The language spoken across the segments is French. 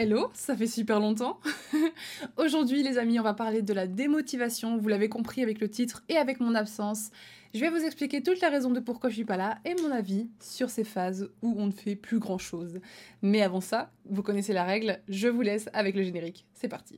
Hello, ça fait super longtemps. Aujourd'hui les amis, on va parler de la démotivation, vous l'avez compris avec le titre et avec mon absence. Je vais vous expliquer toutes les raisons de pourquoi je suis pas là et mon avis sur ces phases où on ne fait plus grand chose. Mais avant ça, vous connaissez la règle, je vous laisse avec le générique. C'est parti.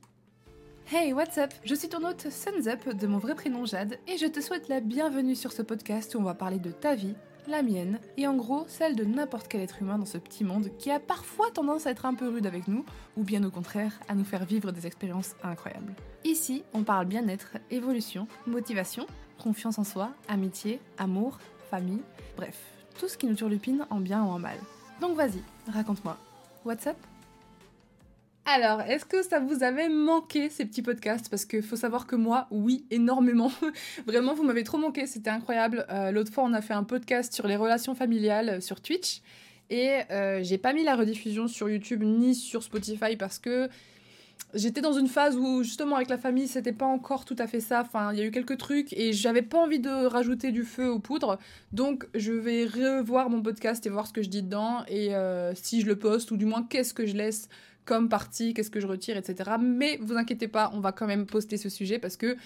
Hey, what's up? Je suis ton hôte Suns Up de mon vrai prénom Jade et je te souhaite la bienvenue sur ce podcast où on va parler de ta vie, la mienne, et en gros celle de n'importe quel être humain dans ce petit monde qui a parfois tendance à être un peu rude avec nous, ou bien au contraire à nous faire vivre des expériences incroyables. Ici, on parle bien-être, évolution, motivation, confiance en soi, amitié, amour, famille, bref, tout ce qui nous turlupine en bien ou en mal. Donc vas-y, raconte-moi. What's up? Alors, est-ce que ça vous avait manqué ces petits podcasts? Parce qu'il faut savoir que moi, oui, énormément. Vraiment, vous m'avez trop manqué, c'était incroyable. Euh, l'autre fois, on a fait un podcast sur les relations familiales euh, sur Twitch. Et euh, j'ai pas mis la rediffusion sur YouTube ni sur Spotify parce que j'étais dans une phase où justement avec la famille c'était pas encore tout à fait ça. Enfin, il y a eu quelques trucs et j'avais pas envie de rajouter du feu aux poudres. Donc je vais revoir mon podcast et voir ce que je dis dedans et si je le poste ou du moins qu'est-ce que je laisse comme partie, qu'est-ce que je retire, etc. Mais vous inquiétez pas, on va quand même poster ce sujet parce que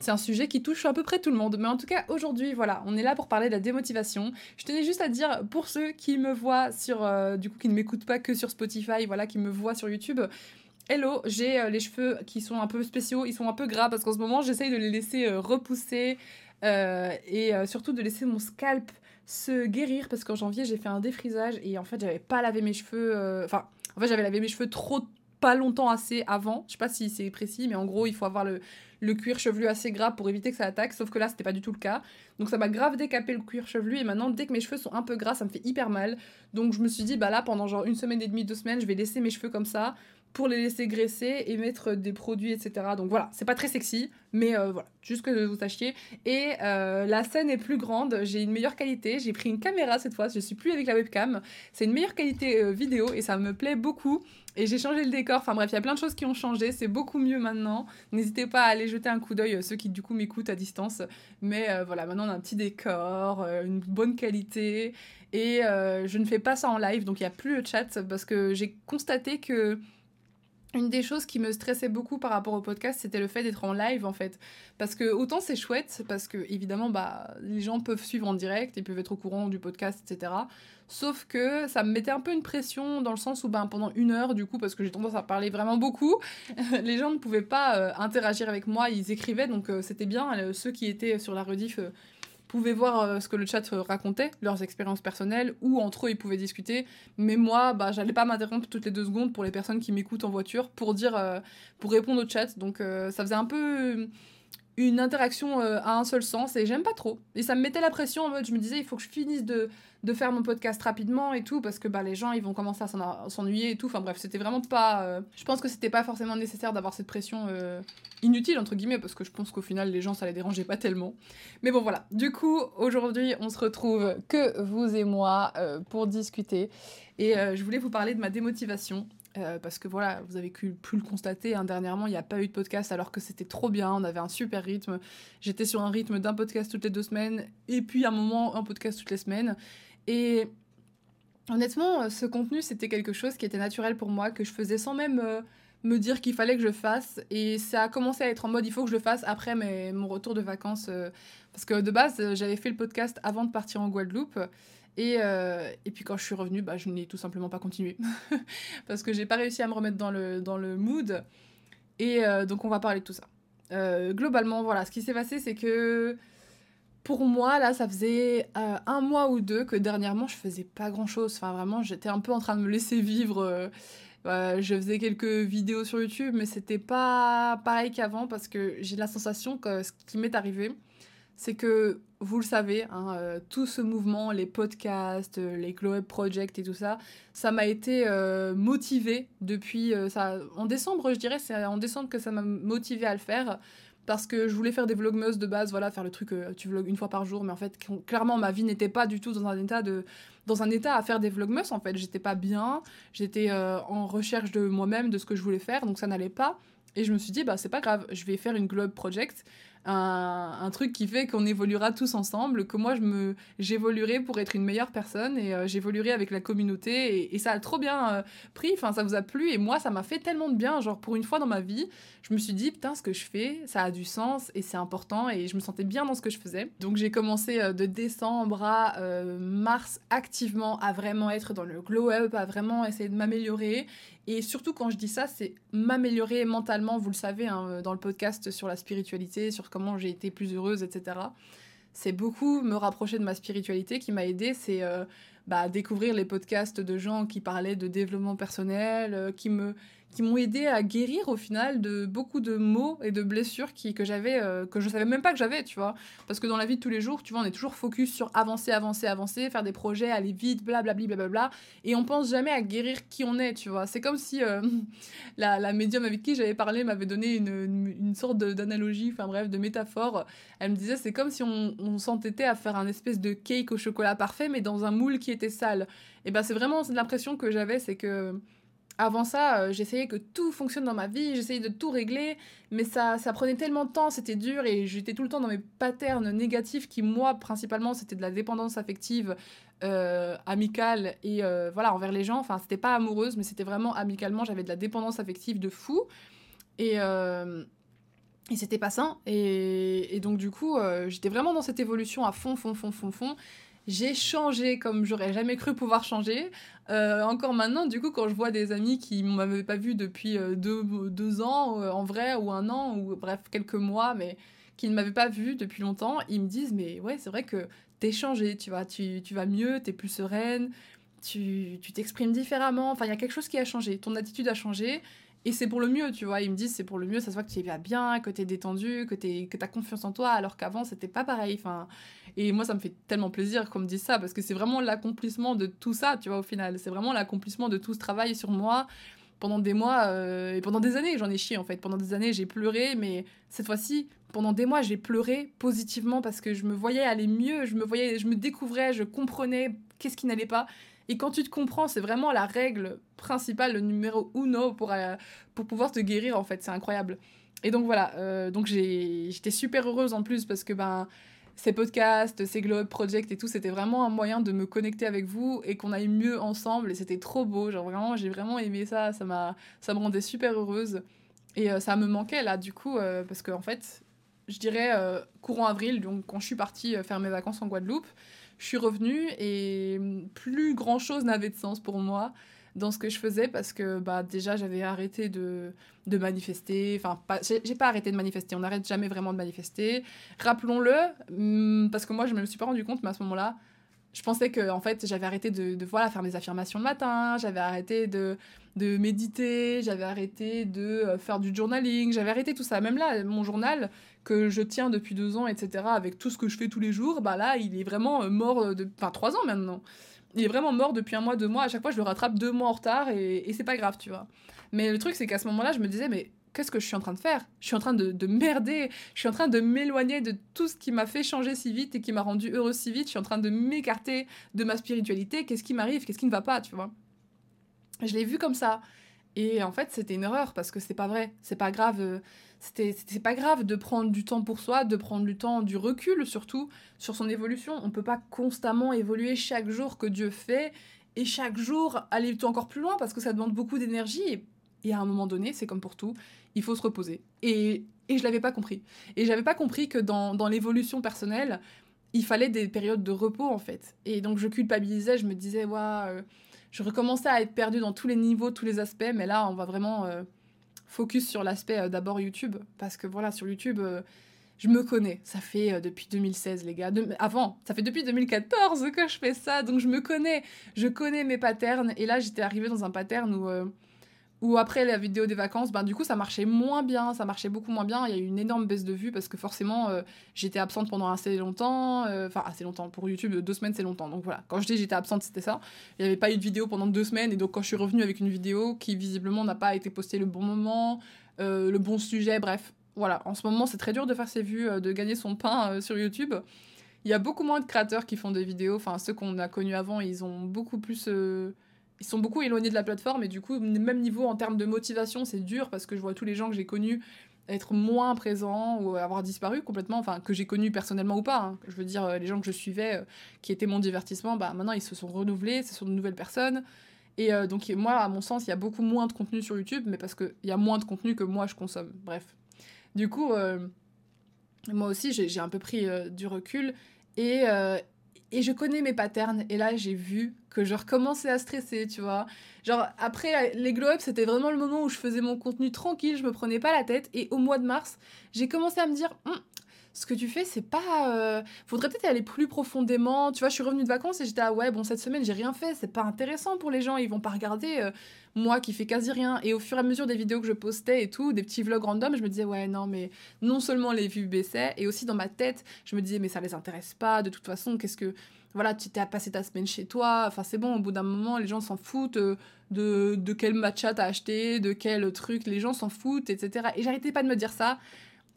c'est un sujet qui touche à peu près tout le monde. Mais en tout cas, aujourd'hui, voilà, on est là pour parler de la démotivation. Je tenais juste à dire, pour ceux qui me voient sur, euh, du coup, qui ne m'écoutent pas que sur Spotify, voilà, qui me voient sur YouTube, Hello, j'ai euh, les cheveux qui sont un peu spéciaux, ils sont un peu gras parce qu'en ce moment j'essaye de les laisser euh, repousser et surtout de laisser mon scalp se guérir parce qu'en janvier j'ai fait un défrisage et en fait j'avais pas lavé mes cheveux, enfin en fait, j'avais lavé mes cheveux trop pas longtemps assez avant. Je sais pas si c'est précis, mais en gros, il faut avoir le, le cuir chevelu assez gras pour éviter que ça attaque. Sauf que là, c'était pas du tout le cas. Donc ça m'a grave décapé le cuir chevelu. Et maintenant, dès que mes cheveux sont un peu gras, ça me fait hyper mal. Donc je me suis dit, bah là, pendant genre une semaine et demie, deux semaines, je vais laisser mes cheveux comme ça pour les laisser graisser et mettre des produits, etc. Donc voilà, c'est pas très sexy, mais euh, voilà, juste que vous sachiez. Et euh, la scène est plus grande, j'ai une meilleure qualité, j'ai pris une caméra cette fois, je suis plus avec la webcam, c'est une meilleure qualité euh, vidéo et ça me plaît beaucoup. Et j'ai changé le décor, enfin bref, il y a plein de choses qui ont changé, c'est beaucoup mieux maintenant. N'hésitez pas à aller jeter un coup d'œil, ceux qui du coup m'écoutent à distance. Mais voilà, maintenant on a un petit décor, une bonne qualité. Et je ne fais pas ça en live, donc il n'y a plus le chat parce que j'ai constaté que une des choses qui me stressait beaucoup par rapport au podcast, c'était le fait d'être en live en fait. Parce que autant c'est chouette, parce que évidemment, bah, les gens peuvent suivre en direct, ils peuvent être au courant du podcast, etc. Sauf que ça me mettait un peu une pression dans le sens où ben, pendant une heure, du coup, parce que j'ai tendance à parler vraiment beaucoup, les gens ne pouvaient pas euh, interagir avec moi, ils écrivaient, donc euh, c'était bien. Euh, ceux qui étaient sur la rediff pouvaient voir euh, ce que le chat racontait, leurs expériences personnelles, ou entre eux ils pouvaient discuter. Mais moi, bah, j'allais pas m'interrompre toutes les deux secondes pour les personnes qui m'écoutent en voiture pour dire, euh, pour répondre au chat. Donc euh, ça faisait un peu une interaction à un seul sens et j'aime pas trop. Et ça me mettait la pression en mode, je me disais, il faut que je finisse de de faire mon podcast rapidement et tout, parce que bah, les gens, ils vont commencer à s'ennuyer et tout. Enfin bref, c'était vraiment pas... Euh, je pense que c'était pas forcément nécessaire d'avoir cette pression euh, inutile, entre guillemets, parce que je pense qu'au final, les gens, ça les dérangeait pas tellement. Mais bon, voilà. Du coup, aujourd'hui, on se retrouve que vous et moi euh, pour discuter. Et je voulais vous parler de ma démotivation. Parce que voilà, vous avez pu, le constater, hein, dernièrement, il n'y a pas eu de podcast alors que c'était trop bien, on avait un super rythme. J'étais sur un rythme d'un podcast toutes les deux semaines, et puis à un moment, un podcast toutes les semaines. Et honnêtement, euh, ce contenu, c'était quelque chose qui était naturel pour moi, que je faisais sans même euh, me dire qu'il fallait que je fasse. Et ça a commencé à être en mode, il faut que je le fasse après mon retour de vacances. Euh, parce que de base, j'avais fait le podcast avant de partir en Guadeloupe. Et, et puis quand je suis revenue, bah, je n'ai tout simplement pas continué. parce que j'ai pas réussi à me remettre dans le, dans le mood. Et donc on va parler de tout ça. globalement, voilà, ce qui s'est passé, c'est que pour moi, là, ça faisait euh, un mois ou deux que dernièrement, je faisais pas grand chose. Enfin, vraiment, j'étais un peu en train de me laisser vivre. Euh, je faisais quelques vidéos sur YouTube, mais c'était pas pareil qu'avant parce que j'ai la sensation que ce qui m'est arrivé, c'est que, vous le savez, hein, euh, tout ce mouvement, les podcasts, les Glow Up Project et tout ça, ça m'a été motivé depuis. ça, en décembre, je dirais, c'est en décembre que ça m'a motivé à le faire parce que je voulais faire des vlogmas de base, voilà, faire le truc, euh, tu vlogs une fois par jour, mais en fait, clairement, ma vie n'était pas du tout dans un état de, dans un état à faire des vlogmas, en fait, j'étais pas bien, j'étais euh, en recherche de moi-même, de ce que je voulais faire, donc ça n'allait pas, et je me suis dit, bah c'est pas grave, je vais faire une globe project, un, truc qui fait qu'on évoluera tous ensemble, que moi je me j'évoluerai pour être une meilleure personne et euh, j'évoluerai avec la communauté et, ça a trop bien euh, pris, enfin ça vous a plu et moi ça m'a fait tellement de bien, genre pour une fois dans ma vie, je me suis dit putain ce que je fais, ça a du sens et c'est important et je me sentais bien dans ce que je faisais. Donc j'ai commencé euh, de décembre à mars activement à vraiment être dans le glow up, à vraiment essayer de m'améliorer. Et surtout, quand je dis ça, c'est m'améliorer mentalement, vous le savez, hein, dans le podcast sur la spiritualité, sur comment j'ai été plus heureuse, etc. C'est beaucoup me rapprocher de ma spiritualité qui m'a aidé. C'est euh, bah, découvrir les podcasts de gens qui parlaient de développement personnel, euh, qui me qui m'ont aidé à guérir au final de beaucoup de maux et de blessures que j'avais, euh, que je savais même pas que j'avais, tu vois. Parce que dans la vie de tous les jours, tu vois, on est toujours focus sur avancer, avancer, avancer, faire des projets, aller vite, blablabla, blablabla. Et on pense jamais à guérir qui on est, tu vois. C'est comme si euh, la, la médium avec qui j'avais parlé m'avait donné une, une, sorte d'analogie, enfin bref, de métaphore. Elle me disait, c'est comme si on, on s'entêtait à faire un espèce de cake au chocolat parfait, mais dans un moule qui était sale. Et ben c'est vraiment l'impression que j'avais, c'est que avant ça, euh, j'essayais que tout fonctionne dans ma vie, j'essayais de tout régler, mais ça, ça prenait tellement de temps, c'était dur et j'étais tout le temps dans mes patterns négatifs qui, moi, principalement, c'était de la dépendance affective euh, amicale et euh, voilà, envers les gens. Enfin, c'était pas amoureuse, mais c'était vraiment amicalement, j'avais de la dépendance affective de fou. Et, et c'était pas sain. Et, et, donc, du coup, j'étais vraiment dans cette évolution à fond, fond, fond, fond, fond j'ai changé comme j'aurais jamais cru pouvoir changer. Euh, encore maintenant, du coup, quand je vois des amis qui ne m'avaient pas vu depuis euh, deux, ans euh, en vrai, ou un an, ou bref, quelques mois, mais qui ne m'avaient pas vu depuis longtemps, ils me disent Mais ouais, c'est vrai que t'es changé, tu vois, tu, tu vas mieux, t'es plus sereine, tu t'exprimes différemment. Enfin, il y a quelque chose qui a changé, ton attitude a changé. Et c'est pour le mieux, tu vois. Ils me disent c'est pour le mieux, ça se voit que tu vas bien, que tu es détendu, que tu que as confiance en toi, alors qu'avant, c'était pas pareil. Enfin, et moi, ça me fait tellement plaisir qu'on me dise ça, parce que c'est vraiment l'accomplissement de tout ça, tu vois, au final. C'est vraiment l'accomplissement de tout ce travail sur moi pendant des mois euh, et pendant des années. J'en ai chié, en fait. Pendant des années, j'ai pleuré, mais cette fois-ci, pendant des mois, j'ai pleuré positivement parce que je me voyais aller mieux, je me voyais, je me découvrais, je comprenais qu'est-ce qui n'allait pas. Et quand tu te comprends, c'est vraiment la règle principale, le numéro uno pour, euh, pour pouvoir te guérir, en fait. C'est incroyable. Et donc voilà, euh, donc j'étais super heureuse en plus parce que ben, ces podcasts, ces Globe Project et tout, c'était vraiment un moyen de me connecter avec vous et qu'on aille mieux ensemble. Et c'était trop beau. Genre vraiment, j'ai vraiment aimé ça. Ça, m'a, ça me rendait super heureuse. Et euh, ça me manquait là, du coup, parce qu'en en fait, je dirais courant avril, donc quand je suis partie faire mes vacances en Guadeloupe, je suis revenue et plus grand chose n'avait de sens pour moi dans ce que je faisais parce que bah déjà j'avais arrêté de, de manifester. Enfin j'ai pas arrêté de manifester. On n'arrête jamais vraiment de manifester. Rappelons-le hmm, parce que moi je me suis pas rendu compte mais à ce moment-là je pensais que en fait j'avais arrêté de, de, voilà faire mes affirmations le matin j'avais arrêté de, de méditer j'avais arrêté de euh, faire du journaling j'avais arrêté tout ça. Même là mon journal que je tiens depuis deux ans etc avec tout ce que je fais tous les jours bah là il est vraiment euh, mort euh, de enfin trois ans maintenant. Il est vraiment mort depuis un mois deux mois. À chaque fois je le rattrape deux mois en retard et, et c'est pas grave tu vois. Mais le truc c'est qu'à ce moment-là je me disais mais qu'est-ce que je suis en train de faire? Je suis en train de, merder, je suis en train de m'éloigner de tout ce qui m'a fait changer si vite et qui m'a rendu heureuse si vite, je suis en train de m'écarter de ma spiritualité, qu'est-ce qui m'arrive, qu'est-ce qui ne va pas, tu vois? Je l'ai vu comme ça. Et en fait, c'était une erreur parce que c'est pas vrai, c'est pas grave. Euh, c'était pas grave de prendre du temps pour soi, de prendre du temps, du recul surtout sur son évolution. On peut pas constamment évoluer chaque jour que Dieu fait et chaque jour aller encore plus loin parce que ça demande beaucoup d'énergie et à un moment donné, c'est comme pour tout, il faut se reposer. Et, et je l'avais pas compris. Et j'avais pas compris que dans, dans l'évolution personnelle, il fallait des périodes de repos en fait. Et donc je culpabilisais, je me disais, ouais, euh, je recommençais à être perdue dans tous les niveaux, tous les aspects, mais là on va vraiment euh, focus sur l'aspect euh, d'abord YouTube. Parce que voilà, sur YouTube, je me connais. Ça fait depuis 2016, les gars. avant, ça fait depuis 2014 que je fais ça, donc je me connais. Je connais mes patterns. Et là, j'étais arrivée dans un pattern où ou après la vidéo des vacances, ben, du coup, ça marchait moins bien, ça marchait beaucoup moins bien. Il y a eu une énorme baisse de vues parce que forcément, euh, j'étais absente pendant assez longtemps. Euh, enfin, assez longtemps. Pour YouTube, deux semaines, c'est longtemps. Donc voilà, quand je dis j'étais absente, c'était ça. Il n'y avait pas eu de vidéo pendant deux semaines. Et donc, quand je suis revenue avec une vidéo qui, visiblement, n'a pas été postée le bon moment, euh, le bon sujet, bref. Voilà, en ce moment, c'est très dur de faire ses vues, de gagner son pain sur YouTube. Il y a beaucoup moins de créateurs qui font des vidéos. Enfin, ceux qu'on a connus avant, ils ont beaucoup plus ils sont beaucoup éloignés de la plateforme et du coup, même niveau en termes de motivation, c'est dur parce que je vois tous les gens que j'ai connus être moins présent ou avoir disparu complètement, enfin que j'ai connu personnellement ou pas. Hein. Je veux dire, les gens que je suivais, qui étaient mon divertissement, bah maintenant ils se sont renouvelés, ce sont de nouvelles personnes. Et donc moi, à mon sens, il y a beaucoup moins de contenu sur YouTube, mais parce qu'il y a moins de contenu que moi je consomme. Bref. Du coup, moi aussi, j'ai un peu pris du recul et, et je connais mes patterns. Et là, j'ai vu que je recommençais à stresser, tu vois. Genre, après les glow-up, c'était vraiment le moment où je faisais mon contenu tranquille, je me prenais pas la tête. Et au mois de mars, j'ai commencé à me dire, hum, ce que tu fais, c'est pas. Euh, faudrait peut-être aller plus profondément. Tu vois, je suis revenue de vacances et j'étais ah ouais, bon, cette semaine, j'ai rien fait, c'est pas intéressant pour les gens, ils vont pas regarder euh, moi qui fais quasi rien. Et au fur et à mesure des vidéos que je postais et tout, des petits vlogs random, je me disais ouais, non, mais non seulement les vues baissaient, et aussi dans ma tête, je me disais mais ça les intéresse pas, de toute façon, qu'est-ce que. Voilà, tu t'es passé ta semaine chez toi, enfin c'est bon, au bout d'un moment, les gens s'en foutent euh, de, de quel matcha t'as acheté, de quel truc, les gens s'en foutent, etc. Et j'arrêtais pas de me dire ça.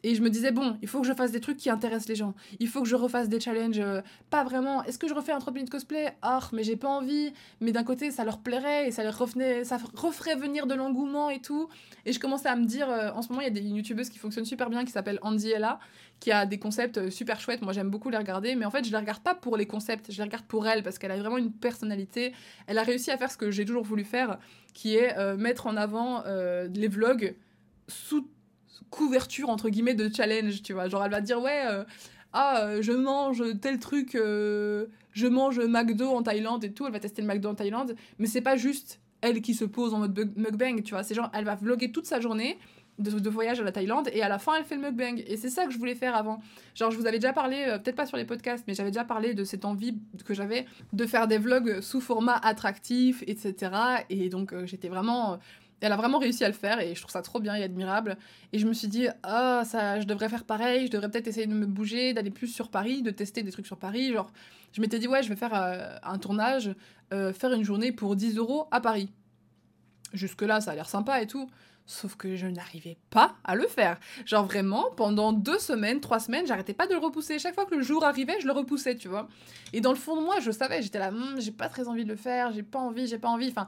Et je me disais, bon, il faut que je fasse des trucs qui intéressent les gens. Il faut que je refasse des challenges. Euh, pas vraiment. Est-ce que je refais un 30 minutes cosplay? Ah, mais j'ai pas envie. Mais d'un côté, ça leur plairait et ça leur revenait, ça referait venir de l'engouement et tout. Et je commençais à me dire, euh, en ce moment, il y a des youtubeuses qui fonctionnent super bien qui s'appellent Andy Ella, qui a des concepts euh, super chouettes. Moi, j'aime beaucoup les regarder. Mais en fait, je les regarde pas pour les concepts. Je les regarde pour elle parce qu'elle a vraiment une personnalité. Elle a réussi à faire ce que j'ai toujours voulu faire, qui est mettre en avant les vlogs sous couverture entre guillemets de challenge, tu vois. Genre elle va dire ouais, euh, ah euh, je mange tel truc, euh, je mange McDo en Thaïlande et tout. Elle va tester le McDo en Thaïlande, mais c'est pas juste elle qui se pose en mode mukbang, tu vois. C'est genre elle va vlogger toute sa journée. De, voyage à la Thaïlande et à la fin elle fait le mukbang et c'est ça que je voulais faire avant genre je vous avais déjà parlé peut-être pas sur les podcasts mais j'avais déjà parlé de cette envie que j'avais de faire des vlogs sous format attractif etc et donc j'étais vraiment elle a vraiment réussi à le faire et je trouve ça trop bien et admirable. Et je me suis dit, ah, ça, je devrais faire pareil, je devrais peut-être essayer de me bouger, d'aller plus sur Paris, de tester des trucs sur Paris. Genre, je m'étais dit, ouais, je vais faire euh, un tournage, euh, faire une journée pour 10 euros à Paris. Jusque-là, ça a l'air sympa et tout. Sauf que je n'arrivais pas à le faire. Genre vraiment, pendant deux semaines, trois semaines, j'arrêtais pas de le repousser. Chaque fois que le jour arrivait, je le repoussais, tu vois. Et dans le fond de moi, je savais, j'étais là, hm, j'ai pas très envie de le faire, j'ai pas envie, j'ai pas envie. Enfin,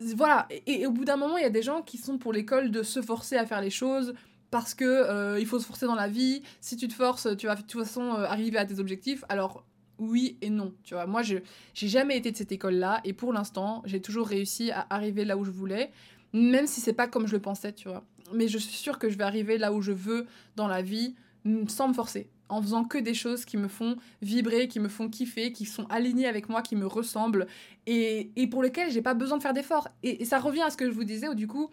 voilà, et, au bout d'un moment, il y a des gens qui sont pour l'école de se forcer à faire les choses parce que euh, il faut se forcer dans la vie. Si tu te forces, tu vas de toute façon euh, arriver à tes objectifs. Alors oui et non, tu vois. Moi, je j'ai jamais été de cette école-là et pour l'instant, j'ai toujours réussi à arriver là où je voulais, même si c'est pas comme je le pensais, tu vois. Mais je suis sûre que je vais arriver là où je veux dans la vie sans me forcer en faisant que des choses qui me font vibrer, qui me font kiffer, qui sont alignées avec moi, qui me ressemblent et, pour lesquelles j'ai pas besoin de faire d'efforts. Et, ça revient à ce que je vous disais, du coup,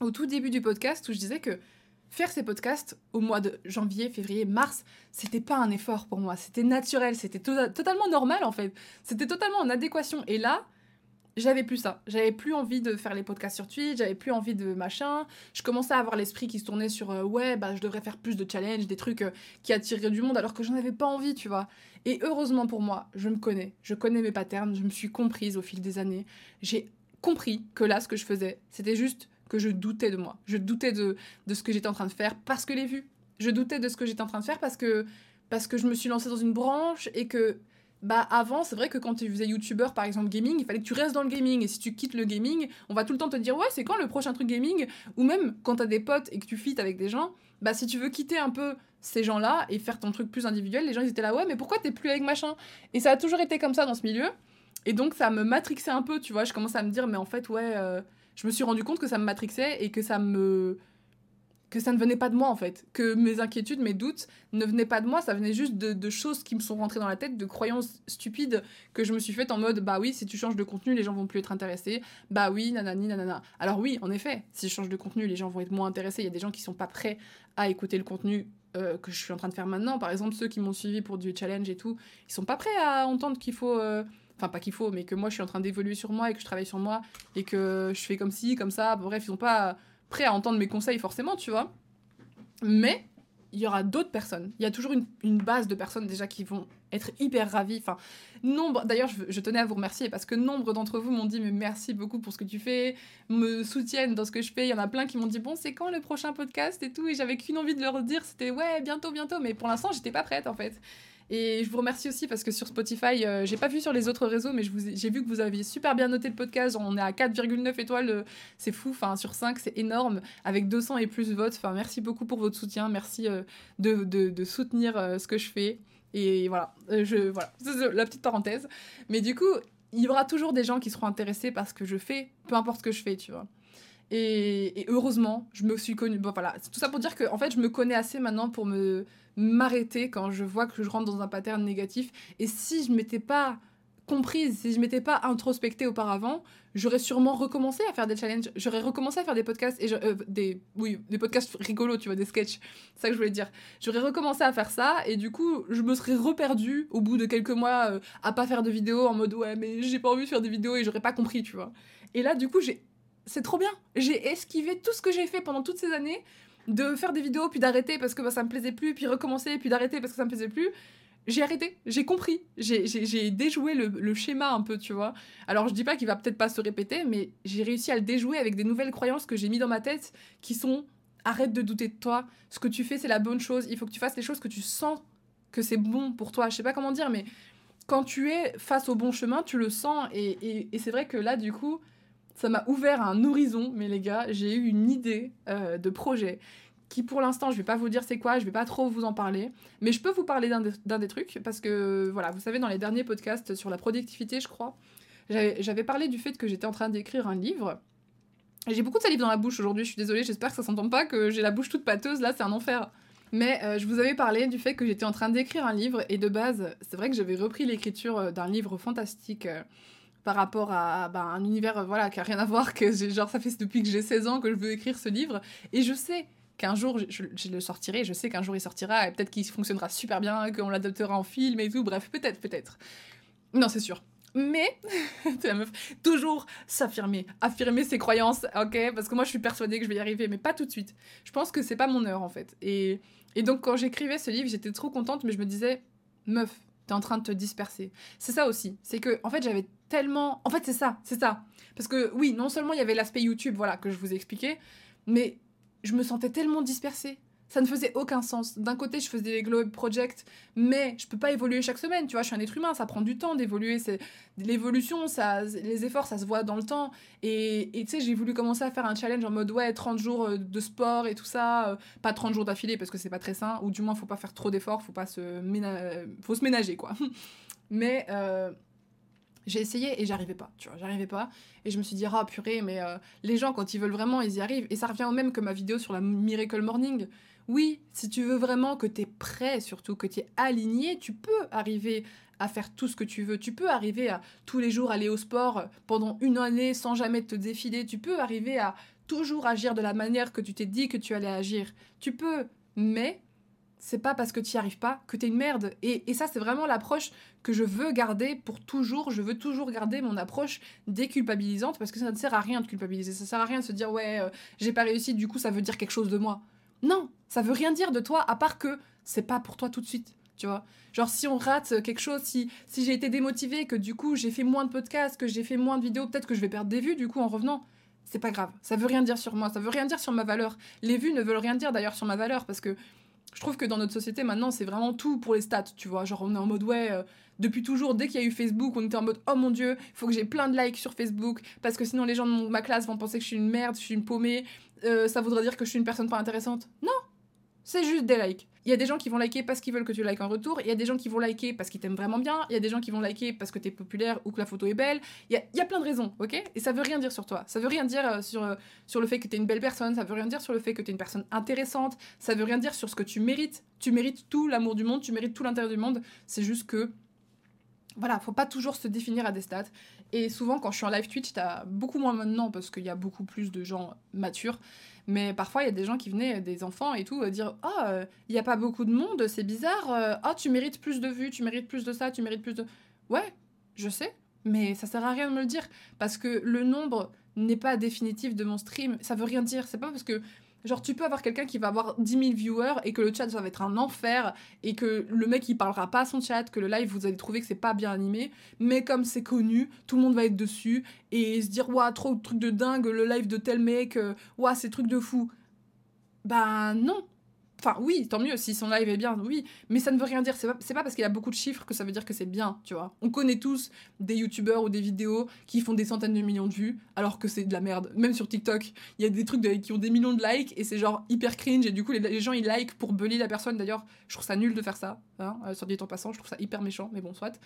au tout début du podcast, où je disais que faire ces podcasts au mois de janvier, février, mars, c'était pas un effort pour moi, c'était naturel, c'était totalement normal en fait, c'était totalement en adéquation. Et là, j'avais plus ça. J'avais plus envie de faire les podcasts sur Twitch, j'avais plus envie de machin. Je commençais à avoir l'esprit qui se tournait sur euh, ouais, bah je devrais faire plus de challenges, des trucs euh, qui attireraient du monde alors que j'en avais pas envie, tu vois. Et heureusement pour moi, je me connais, je connais mes patterns, je me suis comprise au fil des années. J'ai compris que là, ce que je faisais, c'était juste que je doutais de moi. Je doutais de, de ce que j'étais en train de faire parce que les vues. Je doutais de ce que j'étais en train de faire parce que, parce que je me suis lancée dans une branche et que bah avant, c'est vrai que quand tu faisais youtubeur par exemple gaming, il fallait que tu restes dans le gaming. Et si tu quittes le gaming, on va tout le temps te dire ouais, c'est quand le prochain truc gaming? Ou même quand t'as des potes et que tu fites avec des gens, bah si tu veux quitter un peu ces gens-là et faire ton truc plus individuel, les gens ils étaient là ouais, mais pourquoi t'es plus avec machin? Et ça a toujours été comme ça dans ce milieu. Et donc ça me matrixait un peu, tu vois, je commençais à me dire mais en fait ouais, euh, je me suis rendu compte que ça me matrixait et que ça me que ça ne venait pas de moi en fait, que mes inquiétudes, mes doutes ne venaient pas de moi, ça venait juste de, choses qui me sont rentrées dans la tête, de croyances stupides que je me suis faites en mode bah oui, si tu changes de contenu, les gens vont plus être intéressés, bah oui, nanani, nanana. Alors oui, en effet, si je change de contenu, les gens vont être moins intéressés, il y a des gens qui sont pas prêts à écouter le contenu euh, que je suis en train de faire maintenant, par exemple ceux qui m'ont suivi pour du challenge et tout, ils sont pas prêts à entendre qu'il faut. Euh, enfin pas qu'il faut, mais que moi je suis en train d'évoluer sur moi et que je travaille sur moi et que je fais comme ci, comme ça, bref, ils sont pas prêt à entendre mes conseils forcément, tu vois. Mais il y aura d'autres personnes. Il y a toujours une, base de personnes déjà qui vont être hyper ravies. Enfin, nombre. D'ailleurs, je, tenais à vous remercier parce que nombre d'entre vous m'ont dit mais merci beaucoup pour ce que tu fais, me soutiennent dans ce que je fais. Il y en a plein qui m'ont dit bon c'est quand le prochain podcast et tout? Et j'avais qu'une envie de leur dire c'était ouais bientôt bientôt. Mais pour l'instant j'étais pas prête en fait. Et je vous remercie aussi parce que sur Spotify, euh, j'ai pas vu sur les autres réseaux, mais j'ai vu que vous aviez super bien noté le podcast. on est à 4,9 étoiles, euh, c'est fou. Enfin, sur 5, c'est énorme, avec 200 et plus votes. Enfin, merci beaucoup pour votre soutien. Merci euh, de, soutenir ce que je fais. Et voilà, je, voilà, c'est la petite parenthèse. Mais du coup, il y aura toujours des gens qui seront intéressés par ce que je fais, peu importe ce que je fais, tu vois. Et, heureusement, je me suis connue. Bon, voilà, tout ça pour dire que, en fait, je me connais assez maintenant pour me m'arrêter quand je vois que je rentre dans un pattern négatif. Et si je m'étais pas comprise, si je m'étais pas introspectée auparavant, j'aurais sûrement recommencé à faire des challenges, j'aurais recommencé à faire des podcasts et euh, des oui, des podcasts rigolos, tu vois, des sketchs. C'est ça que je voulais dire. J'aurais recommencé à faire ça et du coup, je me serais reperdue au bout de quelques mois euh, à pas faire de vidéos en mode ouais, mais j'ai pas envie de faire des vidéos et j'aurais pas compris, tu vois. Et là, du coup, j'ai c'est trop bien. J'ai esquivé tout ce que j'ai fait pendant toutes ces années de faire des vidéos puis d'arrêter parce que bah, ça me plaisait plus, puis recommencer puis d'arrêter parce que ça me plaisait plus. J'ai arrêté, j'ai compris, j'ai déjoué le, schéma un peu, tu vois. Alors je dis pas qu'il va peut-être pas se répéter, mais j'ai réussi à le déjouer avec des nouvelles croyances que j'ai mis dans ma tête qui sont arrête de douter de toi, ce que tu fais c'est la bonne chose, il faut que tu fasses les choses que tu sens que c'est bon pour toi. Je sais pas comment dire, mais quand tu es face au bon chemin, tu le sens et, et c'est vrai que là du coup ça m'a ouvert un horizon, mais les gars, j'ai eu une idée euh, de projet qui pour l'instant, je vais pas vous dire c'est quoi, je vais pas trop vous en parler, mais je peux vous parler d'un des trucs parce que voilà, vous savez dans les derniers podcasts sur la productivité, je crois, j'avais parlé du fait que j'étais en train d'écrire un livre. J'ai beaucoup de salive dans la bouche aujourd'hui, je suis désolée, j'espère que ça s'entend pas que j'ai la bouche toute pâteuse là, c'est un enfer. Mais euh, je vous avais parlé du fait que j'étais en train d'écrire un livre et de base, c'est vrai que j'avais repris l'écriture euh, d'un livre fantastique par rapport à bah, un univers euh, voilà, qui a rien à voir, que genre ça fait depuis que j'ai 16 ans que je veux écrire ce livre, et je sais qu'un jour je, le sortirai, je sais qu'un jour il sortira, et peut-être qu'il fonctionnera super bien, qu'on l'adoptera en film et tout, bref, peut-être, peut-être. Non, c'est sûr. Mais, la meuf, toujours s'affirmer, affirmer ses croyances, ok? Parce que moi je suis persuadée que je vais y arriver, mais pas tout de suite. Je pense que c'est pas mon heure en fait. Et, et donc quand j'écrivais ce livre, j'étais trop contente, mais je me disais, meuf, t'es en train de te disperser. C'est ça aussi. C'est que, en fait, j'avais tellement. En fait, c'est ça, c'est ça. Parce que, oui, non seulement il y avait l'aspect YouTube, voilà, que je vous ai expliqué, mais je me sentais tellement dispersée ça ne faisait aucun sens. D'un côté, je faisais des Globe Project, mais je peux pas évoluer chaque semaine, tu vois, je suis un être humain, ça prend du temps d'évoluer, c'est l'évolution, ça les efforts, ça se voit dans le temps et tu sais, j'ai voulu commencer à faire un challenge en mode ouais, 30 jours euh, de sport et tout ça, euh, pas 30 jours d'affilée parce que c'est pas très sain ou du moins faut pas faire trop d'efforts, faut pas se faut se ménager quoi. mais euh, j'ai essayé et j'arrivais pas, tu vois, j'arrivais pas. Et je me suis dit, ah purée, mais les gens, quand ils veulent vraiment, ils y arrivent. Et ça revient au même que ma vidéo sur la Miracle Morning. Oui, si tu veux vraiment que tu es prêt, surtout que tu es aligné, tu peux arriver à faire tout ce que tu veux. Tu peux arriver à tous les jours aller au sport pendant une année sans jamais te défiler. Tu peux arriver à toujours agir de la manière que tu t'es dit que tu allais agir. Tu peux, mais c'est pas parce que tu n'y arrives pas que tu es une merde. Et, et ça, c'est vraiment l'approche que je veux garder pour toujours. Je veux toujours garder mon approche déculpabilisante parce que ça ne sert à rien de culpabiliser. Ça sert à rien de se dire, ouais, euh, j'ai pas réussi, du coup, ça veut dire quelque chose de moi. Non, ça veut rien dire de toi à part que c'est pas pour toi tout de suite. Tu vois Genre, si on rate quelque chose, si, si j'ai été démotivée, que du coup j'ai fait moins de podcasts, que j'ai fait moins de vidéos, peut-être que je vais perdre des vues du coup en revenant. C'est pas grave. Ça veut rien dire sur moi, ça veut rien dire sur ma valeur. Les vues ne veulent rien dire d'ailleurs sur ma valeur parce que je trouve que dans notre société maintenant, c'est vraiment tout pour les stats, tu vois. Genre, on est en mode ouais. Euh, depuis toujours, dès qu'il y a eu Facebook, on était en mode oh mon dieu, il faut que j'ai plein de likes sur Facebook parce que sinon les gens de ma classe vont penser que je suis une merde, je suis une paumée, euh, ça voudrait dire que je suis une personne pas intéressante. Non, c'est juste des likes. Il y a des gens qui vont liker parce qu'ils veulent que tu likes en retour. Il y a des gens qui vont liker parce qu'ils t'aiment vraiment bien. Il y a des gens qui vont liker parce que t'es populaire ou que la photo est belle. Il y a, plein de raisons, ok? Et ça veut rien dire sur toi. Ça veut rien dire euh, sur, euh, sur le fait que t'es une belle personne. Ça veut rien dire sur le fait que t'es une personne intéressante. Ça veut rien dire sur ce que tu mérites. Tu mérites tout l'amour du monde. Tu mérites tout l'intérieur du monde. C'est juste que voilà, faut pas toujours se définir à des stats. Et souvent, quand je suis en live Twitch, t'as beaucoup moins maintenant parce qu'il y a beaucoup plus de gens matures. Mais parfois, il y a des gens qui venaient, des enfants et tout, euh, dire Oh, il n'y a pas beaucoup de monde, c'est bizarre. oh, tu mérites plus de vues, tu mérites plus de ça, tu mérites plus de. Ouais, je sais, mais ça sert à rien de me le dire. Parce que le nombre n'est pas définitif de mon stream. Ça veut rien dire. C'est pas parce que Genre, tu peux avoir quelqu'un qui va avoir 10 000 viewers et que le chat, ça va être un enfer et que le mec, il parlera pas à son chat, que le live, vous allez trouver que c'est pas bien animé. Mais comme c'est connu, tout le monde va être dessus et se dire, waouh, trop de trucs de dingue, le live de tel mec, waouh, c'est truc de fou. Ben non. Enfin, oui, tant mieux, si son live est bien, oui, mais ça ne veut rien dire. C'est pas, parce qu'il y a beaucoup de chiffres que ça veut dire que c'est bien, tu vois. On connaît tous des youtubeurs ou des vidéos qui font des centaines de millions de vues, alors que c'est de la merde. Même sur TikTok, il y a des trucs qui ont des millions de likes et c'est genre hyper cringe, et du coup, les, gens ils like pour bully la personne. D'ailleurs, je trouve ça nul de faire ça, hein, euh, dit en passant, je trouve ça hyper méchant, mais bon, soit.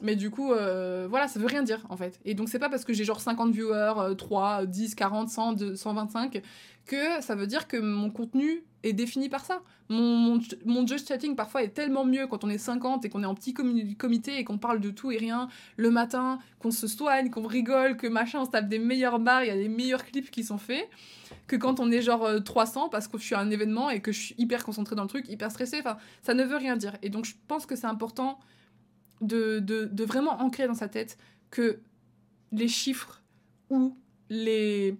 Mais du coup, euh, voilà, ça veut rien dire en fait. Et donc, c'est pas parce que j'ai genre 50 viewers, 3, 10, 40, 100, 125 que ça veut dire que mon contenu est défini par ça. Mon, mon, just chatting parfois est tellement mieux quand on est 50 et qu'on est en petit comité et qu'on parle de tout et rien le matin, qu'on se soigne, qu'on rigole, que machin, on se tape des meilleurs bars, il y a des meilleurs clips qui sont faits, que quand on est genre 300 euh, parce que je suis à un événement et que je suis hyper concentrée dans le truc, hyper stressée. Enfin, ça ne veut rien dire. Et donc, je pense que c'est important de, de, de vraiment ancrer dans sa tête que les chiffres ou les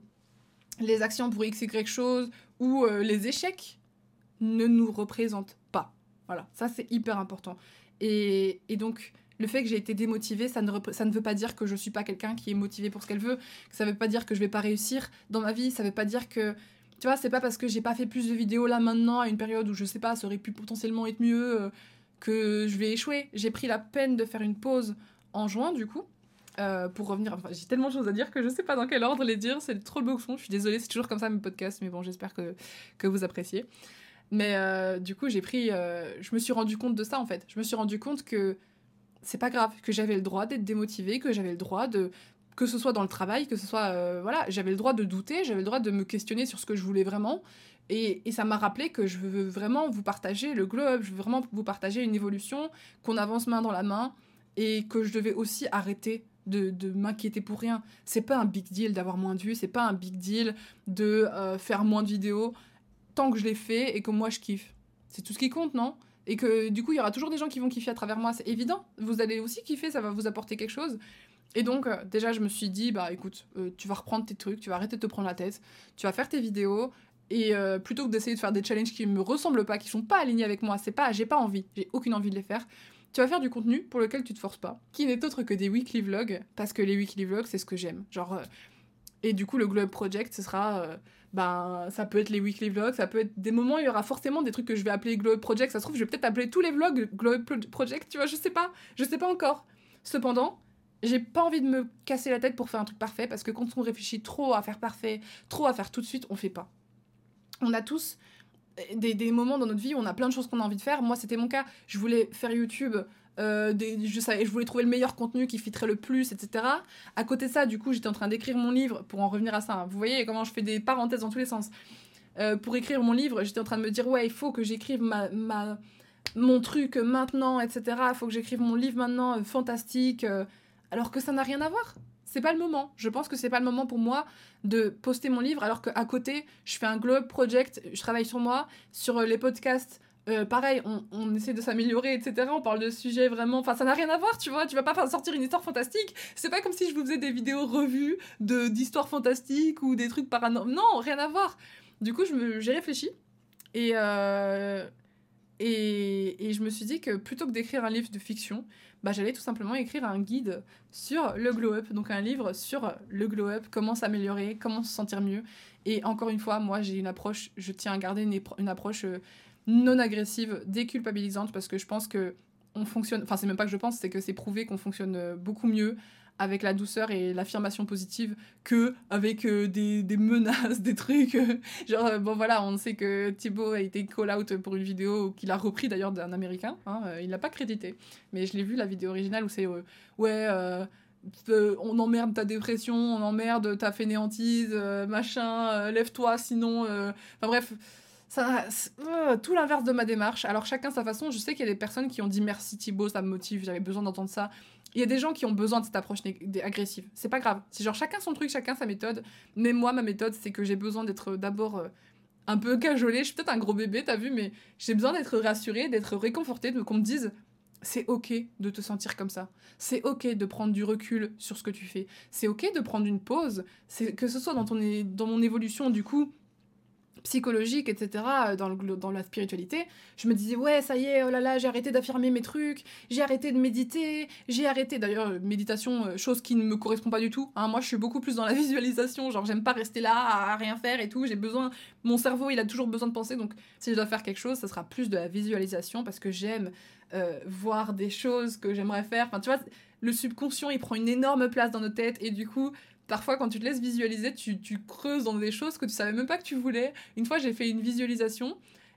les actions pour x, y chose ou euh, les échecs ne nous représentent pas. Voilà, ça c'est hyper important. Et, donc, le fait que j'ai été démotivée, ça ne, ça ne veut pas dire que je suis pas quelqu'un qui est motivé pour ce qu'elle veut. Ça veut pas dire que je vais pas réussir dans ma vie. Ça veut pas dire que. Tu vois, c'est pas parce que j'ai pas fait plus de vidéos là maintenant, à une période où je sais pas, ça aurait pu potentiellement être mieux, euh, que je vais échouer. J'ai pris la peine de faire une pause en juin, du coup. Euh, pour revenir, enfin, j'ai tellement de choses à dire que je sais pas dans quel ordre les dire, c'est trop le boxon, je suis désolée, c'est toujours comme ça mes podcasts, mais bon, j'espère que, que vous appréciez. Mais euh, du coup, j'ai pris, euh, je me suis rendu compte de ça en fait. Je me suis rendu compte que c'est pas grave, que j'avais le droit d'être démotivée, que j'avais le droit de, que ce soit dans le travail, que ce soit, voilà, j'avais le droit de douter, j'avais le droit de me questionner sur ce que je voulais vraiment. Et, et ça m'a rappelé que je veux vraiment vous partager le globe, je veux vraiment vous partager une évolution, qu'on avance main dans la main et que je devais aussi arrêter de, m'inquiéter pour rien. C'est pas un big deal d'avoir moins de vues, c'est pas un big deal de euh, faire moins de vidéos tant que je l'ai fait et que moi je kiffe. C'est tout ce qui compte, non? Et que du coup, il y aura toujours des gens qui vont kiffer à travers moi, c'est évident. Vous allez aussi kiffer, ça va vous apporter quelque chose. Et donc, euh, déjà, je me suis dit, bah écoute, euh, tu vas reprendre tes trucs, tu vas arrêter de te prendre la tête, tu vas faire tes vidéos, et plutôt que d'essayer de faire des challenges qui me ressemblent pas, qui sont pas alignés avec moi, c'est pas, j'ai pas envie, j'ai aucune envie de les faire tu vas faire du contenu pour lequel tu te forces pas, qui n'est autre que des weekly vlogs, parce que les weekly vlogs, c'est ce que j'aime. Genre, euh, et du coup, le Globe Project, ce sera, euh, ben, ça peut être les weekly vlogs, ça peut être des moments, il y aura forcément des trucs que je vais appeler Globe Project. Ça se trouve, je vais peut-être appeler tous les vlogs Globe Project, tu vois, je sais pas, je sais pas encore. Cependant, j'ai pas envie de me casser la tête pour faire un truc parfait, parce que quand on réfléchit trop à faire parfait, trop à faire tout de suite, on fait pas. On a tous des, moments dans notre vie où on a plein de choses qu'on a envie de faire. Moi, c'était mon cas. Je voulais faire YouTube. Euh, je, savais, je voulais trouver le meilleur contenu qui fitterait le plus, etc. À côté de ça, du coup, j'étais en train d'écrire mon livre pour en revenir à ça. Vous voyez comment je fais des parenthèses dans tous les sens. Euh, pour écrire mon livre, j'étais en train de me dire ouais, il faut que j'écrive ma, ma, mon truc maintenant, etc. Il faut que j'écrive mon livre maintenant, euh, fantastique. alors que ça n'a rien à voir c'est pas le moment. Je pense que c'est pas le moment pour moi de poster mon livre alors qu'à côté, je fais un Globe Project, je travaille sur moi, sur euh, les podcasts. Euh, pareil, on, essaie de s'améliorer, etc. On parle de sujets vraiment. Enfin, ça n'a rien à voir, tu vois. Tu vas pas sortir une histoire fantastique. C'est pas comme si je vous faisais des vidéos revues d'histoires fantastiques ou des trucs paranormaux. Non, rien à voir. Du coup, j'ai réfléchi. Et, euh, et, je me suis dit que plutôt que d'écrire un livre de fiction, bah, j'allais tout simplement écrire un guide sur le glow up, donc un livre sur le glow up, comment s'améliorer, comment se sentir mieux. Et encore une fois, moi j'ai une approche, je tiens à garder une, une approche euh, non agressive, déculpabilisante, parce que je pense que on fonctionne, enfin c'est même pas que je pense, c'est que c'est prouvé qu'on fonctionne euh, beaucoup mieux avec la douceur et l'affirmation positive que avec euh, des, menaces, des trucs. Euh, genre, euh, bon voilà, on sait que Thibaut a été call-out pour une vidéo qu'il a repris d'ailleurs d'un américain. Hein, il l'a pas crédité. Mais je l'ai vu la vidéo originale où c'est ouais. on emmerde ta dépression, on emmerde ta fainéantise, machin, lève-toi sinon. Enfin bref, ça, tout l'inverse de ma démarche. Alors chacun sa façon. Je sais qu'il y a des personnes qui ont dit merci Thibaut, ça me motive, j'avais besoin d'entendre ça. Il y a des gens qui ont besoin de cette approche agressive. C'est pas grave. C'est genre chacun son truc, chacun sa méthode. Mais moi, ma méthode, c'est que j'ai besoin d'être d'abord euh, un peu cajolée. Je suis peut-être un gros bébé, t'as vu, mais j'ai besoin d'être rassurée, d'être réconfortée, de qu'on me dise c'est ok de te sentir comme ça. C'est ok de prendre du recul sur ce que tu fais. C'est ok de prendre une pause. C'est que ce soit dans ton dans mon évolution du coup psychologique, etc., euh, dans, le, dans la spiritualité, je me disais, ouais, ça y est, oh là là, j'ai arrêté d'affirmer mes trucs, j'ai arrêté de méditer, j'ai arrêté, d'ailleurs, euh, méditation, euh, chose qui ne me correspond pas du tout. Hein. moi, je suis beaucoup plus dans la visualisation, genre, j'aime pas rester là à rien faire et tout, j'ai besoin, mon cerveau, il a toujours besoin de penser, donc si je dois faire quelque chose, ça sera plus de la visualisation, parce que j'aime voir des choses que j'aimerais faire. Enfin, tu vois, le subconscient, il prend une énorme place dans nos têtes, et du coup, parfois quand tu te laisses visualiser, tu, creuses dans des choses que tu savais même pas que tu voulais. Une fois, j'ai fait une visualisation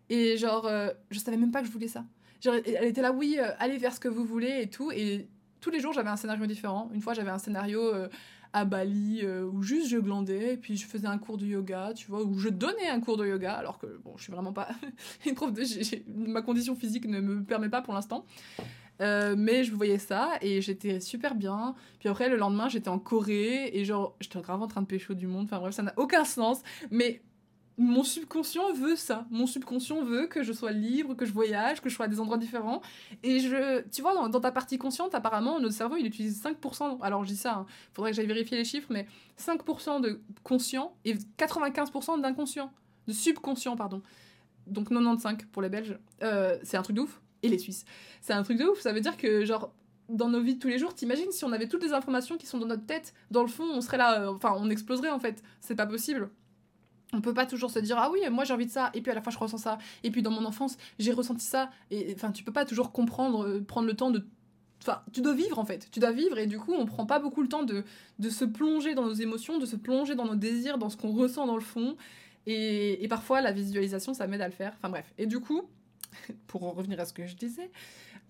et genre, euh, je savais même pas que je voulais ça. Elle était là, oui, euh, allez vers ce que vous voulez et tout. Et tous les jours, j'avais un scénario différent. Une fois, j'avais un scénario euh, à Bali où juste je glandais, et puis je faisais un cours de yoga, tu vois, où je donnais un cours de yoga, alors que bon, je suis vraiment pas une prof de. ma condition physique ne me permet pas pour l'instant. Euh, mais je voyais ça et j'étais super bien. Puis après, le lendemain, j'étais en Corée et genre, j'étais grave en train de pécho du monde. Enfin bref, ça n'a aucun sens. Mais mon subconscient veut ça. Mon subconscient veut que je sois libre, que je voyage, que je sois à des endroits différents. Et je, tu vois, dans, ta partie consciente, apparemment, notre cerveau, il utilise 5%. Alors, je dis ça, hein, faudrait que j'aille vérifier les chiffres, mais 5% de conscient et 95% d'inconscient. De subconscient, pardon. Donc 95 pour les Belges. Euh, c'est un truc de ouf et les Suisses. C'est un truc de ouf. Ça veut dire que, genre, dans nos vies de tous les jours, t'imagines si on avait toutes les informations qui sont dans notre tête, dans le fond, on serait là, euh, enfin, on exploserait en fait. C'est pas possible. On peut pas toujours se dire ah oui moi j'ai envie de ça et puis à la fois je ressens ça et puis dans mon enfance j'ai ressenti ça et enfin tu peux pas toujours comprendre euh, prendre le temps de enfin tu dois vivre en fait tu dois vivre et du coup on prend pas beaucoup le temps de, de se plonger dans nos émotions de se plonger dans nos désirs dans ce qu'on ressent dans le fond et, et parfois la visualisation ça m'aide à le faire enfin bref et du coup pour en revenir à ce que je disais,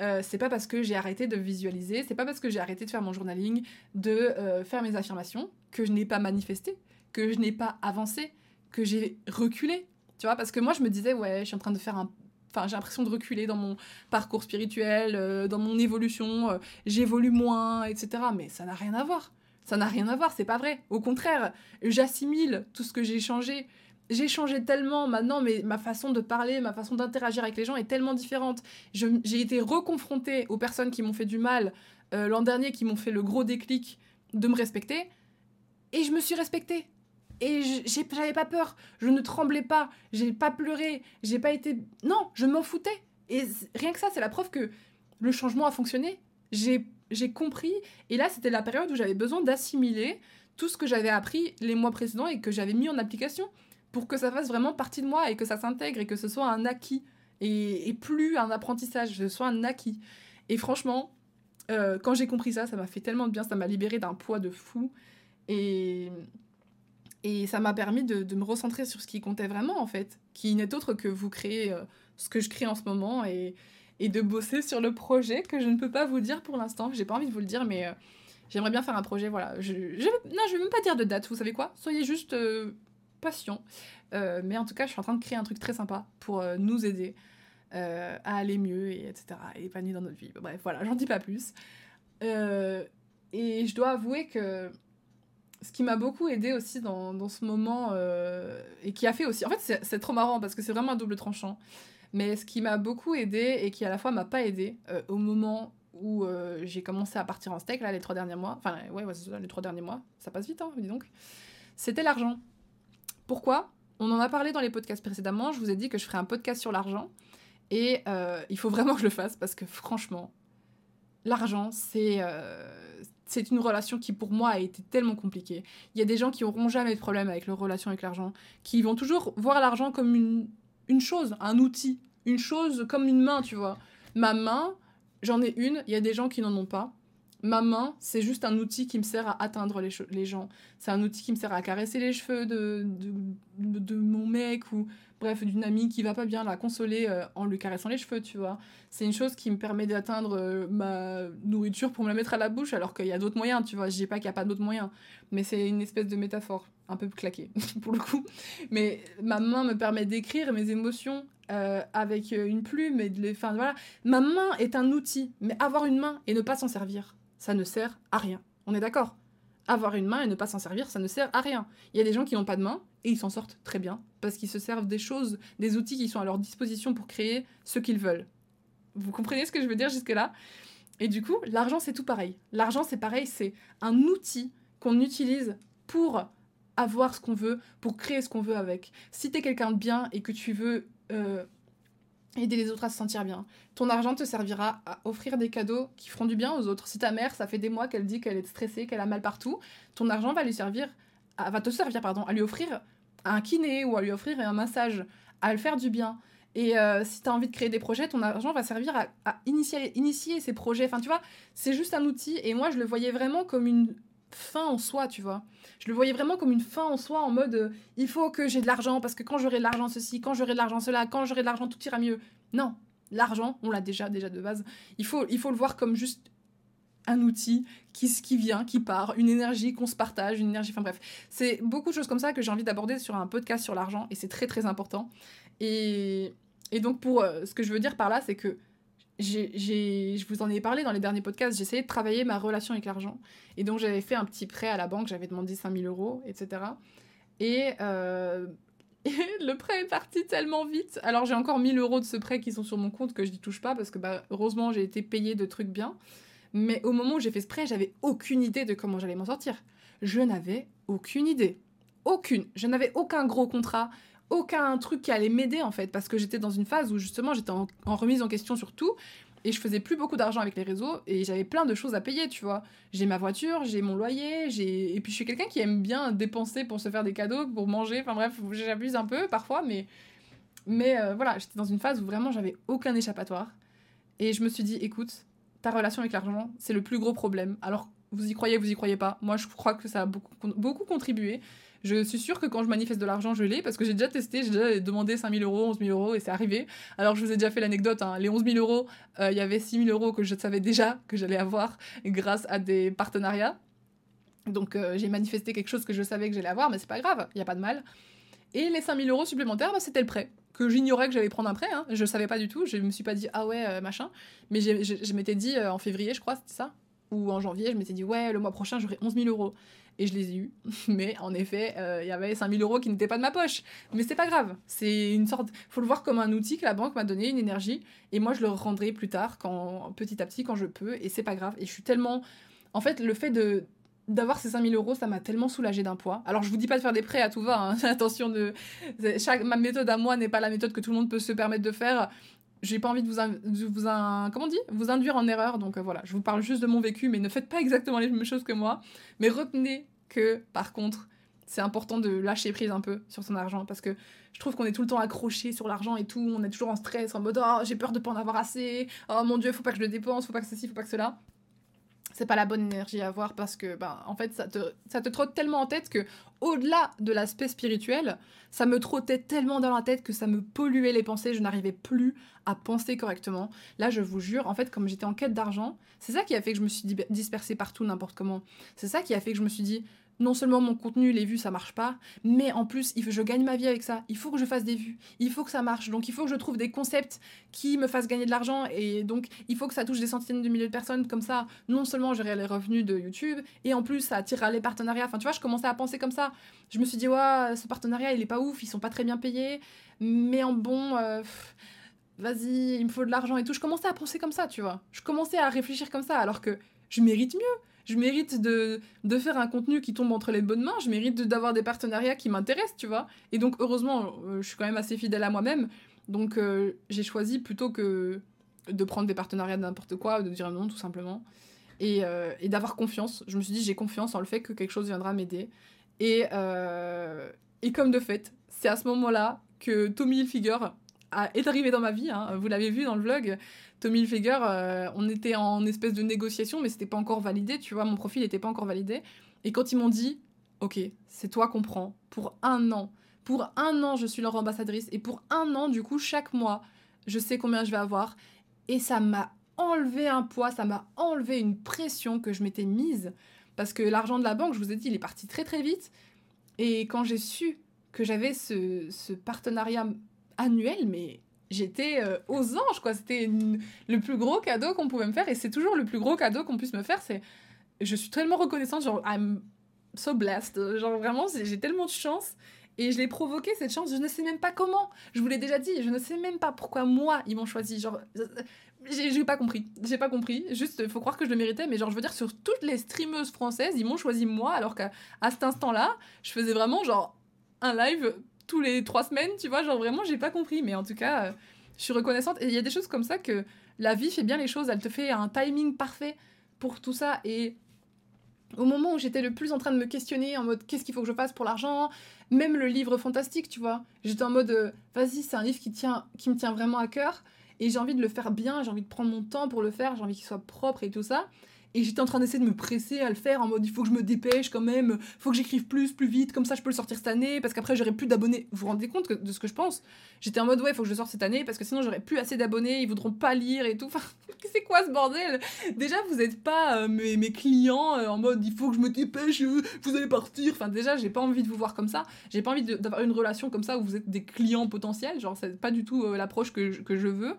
euh, c'est pas parce que j'ai arrêté de visualiser, c'est pas parce que j'ai arrêté de faire mon journaling, de euh, faire mes affirmations, que je n'ai pas manifesté, que je n'ai pas avancé, que j'ai reculé. Tu vois, parce que moi je me disais, ouais, je suis en train de faire un. Enfin, j'ai l'impression de reculer dans mon parcours spirituel, euh, dans mon évolution, j'évolue moins, etc. Mais ça n'a rien à voir. Ça n'a rien à voir, c'est pas vrai. Au contraire, j'assimile tout ce que j'ai changé j'ai changé tellement maintenant, mais ma façon de parler, ma façon d'interagir avec les gens est tellement différente. J'ai été reconfrontée aux personnes qui m'ont fait du mal euh, l'an dernier, qui m'ont fait le gros déclic de me respecter, et je me suis respectée. Et j'avais pas peur, je ne tremblais pas, j'ai pas pleuré, j'ai pas été. Non, je m'en foutais. Et rien que ça, c'est la preuve que le changement a fonctionné. J'ai compris, et là, c'était la période où j'avais besoin d'assimiler tout ce que j'avais appris les mois précédents et que j'avais mis en application pour que ça fasse vraiment partie de moi et que ça s'intègre et que ce soit un acquis et, plus un apprentissage, ce soit un acquis. Et franchement, euh, quand j'ai compris ça, ça m'a fait tellement de bien, ça m'a libéré d'un poids de fou et, et ça m'a permis de, me recentrer sur ce qui comptait vraiment en fait, qui n'est autre que vous créer euh, ce que je crée en ce moment et, et, de bosser sur le projet que je ne peux pas vous dire pour l'instant. J'ai pas envie de vous le dire, mais euh, j'aimerais bien faire un projet. Voilà, je, je, non, je vais même pas dire de date. Vous savez quoi? Soyez juste Euh, mais en tout cas, je suis en train de créer un truc très sympa pour euh, nous aider euh, à aller mieux, et etc. Et épanouir dans notre vie. Bref, voilà, j'en dis pas plus. et je dois avouer que ce qui m'a beaucoup aidé aussi dans, ce moment, et qui a fait aussi. En fait, c'est trop marrant parce que c'est vraiment un double tranchant. Mais ce qui m'a beaucoup aidé et qui à la fois m'a pas aidé au moment où j'ai commencé à partir en steak, là, les trois derniers mois, enfin, ouais, ouais les trois derniers mois, ça passe vite, hein, dis donc, c'était l'argent. Pourquoi? On en a parlé dans les podcasts précédemment, je vous ai dit que je ferais un podcast sur l'argent, et euh, il faut vraiment que je le fasse, parce que franchement, l'argent, c'est... Euh, c'est une relation qui pour moi a été tellement compliquée. Il y a des gens qui n'auront jamais de problème avec leur relation avec l'argent, qui vont toujours voir l'argent comme une, une chose, un outil, une chose comme une main, tu vois. Ma main, j'en ai une, il y a des gens qui n'en ont pas ma main, c'est juste un outil qui me sert à atteindre les, gens. C'est un outil qui me sert à caresser les cheveux de, de, mon mec ou bref, d'une amie qui va pas bien, la consoler euh, en lui caressant les cheveux, tu vois. C'est une chose qui me permet d'atteindre euh, ma nourriture pour me la mettre à la bouche alors qu'il y a d'autres moyens, tu vois. Je dis pas qu'il n'y a pas d'autres moyens, mais c'est une espèce de métaphore, un peu claquée pour le coup. Mais ma main me permet d'écrire mes émotions euh, avec une plume et de les. Enfin voilà. Ma main est un outil, mais avoir une main et ne pas s'en servir ça ne sert à rien. On est d'accord? Avoir une main et ne pas s'en servir, ça ne sert à rien. Il y a des gens qui n'ont pas de main et ils s'en sortent très bien parce qu'ils se servent des choses, des outils qui sont à leur disposition pour créer ce qu'ils veulent. Vous comprenez ce que je veux dire jusque-là? Et du coup, l'argent, c'est tout pareil. L'argent, c'est pareil, c'est un outil qu'on utilise pour avoir ce qu'on veut, pour créer ce qu'on veut avec. Si t'es quelqu'un de bien et que tu veux euh, aider les autres à se sentir bien, ton argent te servira à offrir des cadeaux qui feront du bien aux autres. Si ta mère, ça fait des mois qu'elle dit qu'elle est stressée, qu'elle a mal partout, ton argent va lui servir, va te servir pardon, à lui offrir un kiné ou à lui offrir un massage, à le faire du bien. Et euh, si tu as envie de créer des projets, ton argent va servir à, initier, initier ces projets. Enfin, tu vois, c'est juste un outil. Et moi, je le voyais vraiment comme une fin en soi, tu vois. Je le voyais vraiment comme une fin en soi, en mode euh, il faut que j'ai de l'argent, parce que quand j'aurai de l'argent ceci, quand j'aurai de l'argent cela, quand j'aurai de l'argent, tout ira mieux. Non, l'argent, on l'a déjà, déjà de base. Il faut, il faut le voir comme juste un outil qui, qui vient, qui part, une énergie qu'on se partage, une énergie. Enfin bref, c'est beaucoup de choses comme ça que j'ai envie d'aborder sur un podcast sur l'argent, et c'est très très important. Et, et donc, pour euh, ce que je veux dire par là, c'est que je vous en ai parlé dans les derniers podcasts, essayé de travailler ma relation avec l'argent. Et donc, j'avais fait un petit prêt à la banque, j'avais demandé 5000 euros, etc. Et, euh, le prêt est parti tellement vite. Alors, j'ai encore 1000 euros de ce prêt qui sont sur mon compte que je n'y touche pas parce que, bah, heureusement, j'ai été payée de trucs bien. Mais au moment où j'ai fait ce prêt, j'avais aucune idée de comment j'allais m'en sortir. Je n'avais aucune idée. Aucune. Je n'avais aucun gros contrat aucun truc qui allait m'aider en fait, parce que j'étais dans une phase où justement j'étais en, remise en question sur tout, et je faisais plus beaucoup d'argent avec les réseaux, et j'avais plein de choses à payer, tu vois. J'ai ma voiture, j'ai mon loyer, j'ai... Et puis je suis quelqu'un qui aime bien dépenser pour se faire des cadeaux, pour manger, enfin bref, j'abuse un peu parfois, mais... Mais euh, voilà, j'étais dans une phase où vraiment j'avais aucun échappatoire. Et je me suis dit, écoute, ta relation avec l'argent, c'est le plus gros problème. Alors, vous y croyez, vous y croyez pas. Moi, je crois que ça a beaucoup, beaucoup contribué. Je suis sûre que quand je manifeste de l'argent, je l'ai parce que j'ai déjà testé, j'ai déjà demandé 5000 euros, 11 000 euros et c'est arrivé. Alors je vous ai déjà fait l'anecdote, hein. les 11 000 euros, euh, il y avait 6 000 euros que je savais déjà que j'allais avoir grâce à des partenariats. Donc euh, j'ai manifesté quelque chose que je savais que j'allais avoir, mais c'est pas grave, il n'y a pas de mal. Et les 5000 euros supplémentaires, bah, c'était le prêt. Que j'ignorais que j'allais prendre un prêt, hein. je savais pas du tout, je me suis pas dit ah ouais, euh, machin. Mais je m'étais dit en février, je crois, c'était ça Ou en janvier, je m'étais dit ouais, le mois prochain j'aurai 11 000 euros et je les ai eus. Mais en effet, euh, il y avait 5000 euros qui n'étaient pas de ma poche. Mais c'est pas grave. C'est une sorte. faut le voir comme un outil que la banque m'a donné, une énergie. Et moi, je le rendrai plus tard, quand, petit à petit, quand je peux. Et c'est pas grave. Et je suis tellement. En fait, le fait de d'avoir ces 5000 euros, ça m'a tellement soulagé d'un poids. Alors, je vous dis pas de faire des prêts à tout va. Hein. Attention. Chaque... ma méthode à moi n'est pas la méthode que tout le monde peut se permettre de faire j'ai pas envie de vous, vous induire en erreur donc euh, voilà. Je vous parle juste de mon vécu mais ne faites pas exactement les mêmes choses que moi. Mais retenez que par contre c'est important de lâcher prise un peu sur son argent parce que je trouve qu'on est tout le temps accroché sur l'argent et tout. On est toujours en stress en mode oh j'ai peur de pas en avoir assez. Oh mon dieu faut pas que je le dépense faut pas que ceci faut pas que cela c'est pas la bonne énergie à avoir parce que ben en fait ça te ça te trotte tellement en tête que au-delà de l'aspect spirituel, ça me trottait tellement dans la tête que ça me polluait les pensées, je n'arrivais plus à penser correctement. Là, je vous jure, en fait, comme j'étais en quête d'argent, c'est ça qui a fait que je me suis dispersée partout n'importe comment. C'est ça qui a fait que je me suis dit non seulement mon contenu, les vues, ça marche pas, mais en plus, je gagne ma vie avec ça. Il faut que je fasse des vues. Il faut que ça marche. Donc, il faut que je trouve des concepts qui me fassent gagner de l'argent. Et donc, il faut que ça touche des centaines de milliers de personnes. Comme ça, non seulement j'aurai les revenus de YouTube, et en plus, ça attirera les partenariats. Enfin, tu vois, je commençais à penser comme ça. Je me suis dit, ouais, ce partenariat, il est pas ouf. Ils sont pas très bien payés. Mais en bon. Euh, vas-y, il me faut de l'argent et tout. Je commençais à penser comme ça, tu vois. Je commençais à réfléchir comme ça, alors que je mérite mieux je mérite de, faire un contenu qui tombe entre les bonnes mains, je mérite d'avoir des partenariats qui m'intéressent, tu vois. Et donc, heureusement, euh, je suis quand même assez fidèle à moi-même. Donc, euh, j'ai choisi plutôt que de prendre des partenariats de n'importe quoi, de dire non, tout simplement. Et, euh, et d'avoir confiance. Je me suis dit, j'ai confiance en le fait que quelque chose viendra m'aider. Et, et comme de fait, c'est à ce moment-là que Tommy Hilfiger est arrivé dans ma vie. Hein. Vous l'avez vu dans le vlog. Tommy Hilfiger, euh, on était en espèce de négociation, mais c'était pas encore validé, tu vois, mon profil n'était pas encore validé. Et quand ils m'ont dit, ok, c'est toi qu'on prend pour un an. Pour un an, je suis leur ambassadrice. Et pour un an, du coup, chaque mois, je sais combien je vais avoir. Et ça m'a enlevé un poids, ça m'a enlevé une pression que je m'étais mise. Parce que l'argent de la banque, je vous ai dit, il est parti très très vite. Et quand j'ai su que j'avais ce, ce partenariat annuel, mais j'étais euh, aux anges, quoi. C'était le plus gros cadeau qu'on pouvait me faire. Et c'est toujours le plus gros cadeau qu'on puisse me faire. C'est, je suis tellement reconnaissante, genre, I'm so blessed. Genre, vraiment, j'ai tellement de chance. Et je l'ai provoqué cette chance, je ne sais même pas comment. Je vous l'ai déjà dit, je ne sais même pas pourquoi moi ils m'ont choisi. Genre, j'ai pas compris. J'ai pas compris. Juste, faut croire que je le méritais, mais genre, je veux dire, sur toutes les streameuses françaises, ils m'ont choisi moi, alors qu'à cet instant-là, je faisais vraiment genre un live tous les trois semaines, tu vois. Genre, vraiment, j'ai pas compris. Mais en tout cas, euh, je suis reconnaissante. Et il y a des choses comme ça que la vie fait bien les choses. Elle te fait un timing parfait pour tout ça. Et au moment où j'étais le plus en train de me questionner en mode qu'est-ce qu'il faut que je fasse pour l'argent, même le livre fantastique, tu vois, j'étais en mode euh, vas-y, c'est un livre qui, tient, qui me tient vraiment à cœur et j'ai envie de le faire bien, j'ai envie de prendre mon temps pour le faire, j'ai envie qu'il soit propre et tout ça. Et j'étais en train d'essayer de me presser à le faire en mode il faut que je me dépêche quand même, faut que j'écrive plus, plus vite, comme ça je peux le sortir cette année parce qu'après j'aurai plus d'abonnés. Vous vous rendez compte de ce que je pense? J'étais en mode ouais, il faut que je sorte cette année parce que sinon j'aurai plus assez d'abonnés, ils voudront pas lire et tout. Enfin, c'est quoi ce bordel? Déjà, vous n'êtes pas euh, mes, mes, clients euh, en mode il faut que je me dépêche, euh, vous allez partir. Enfin, déjà, j'ai pas envie de vous voir comme ça. J'ai pas envie d'avoir une relation comme ça où vous êtes des clients potentiels. Genre, c'est pas du tout l'approche que, que je veux.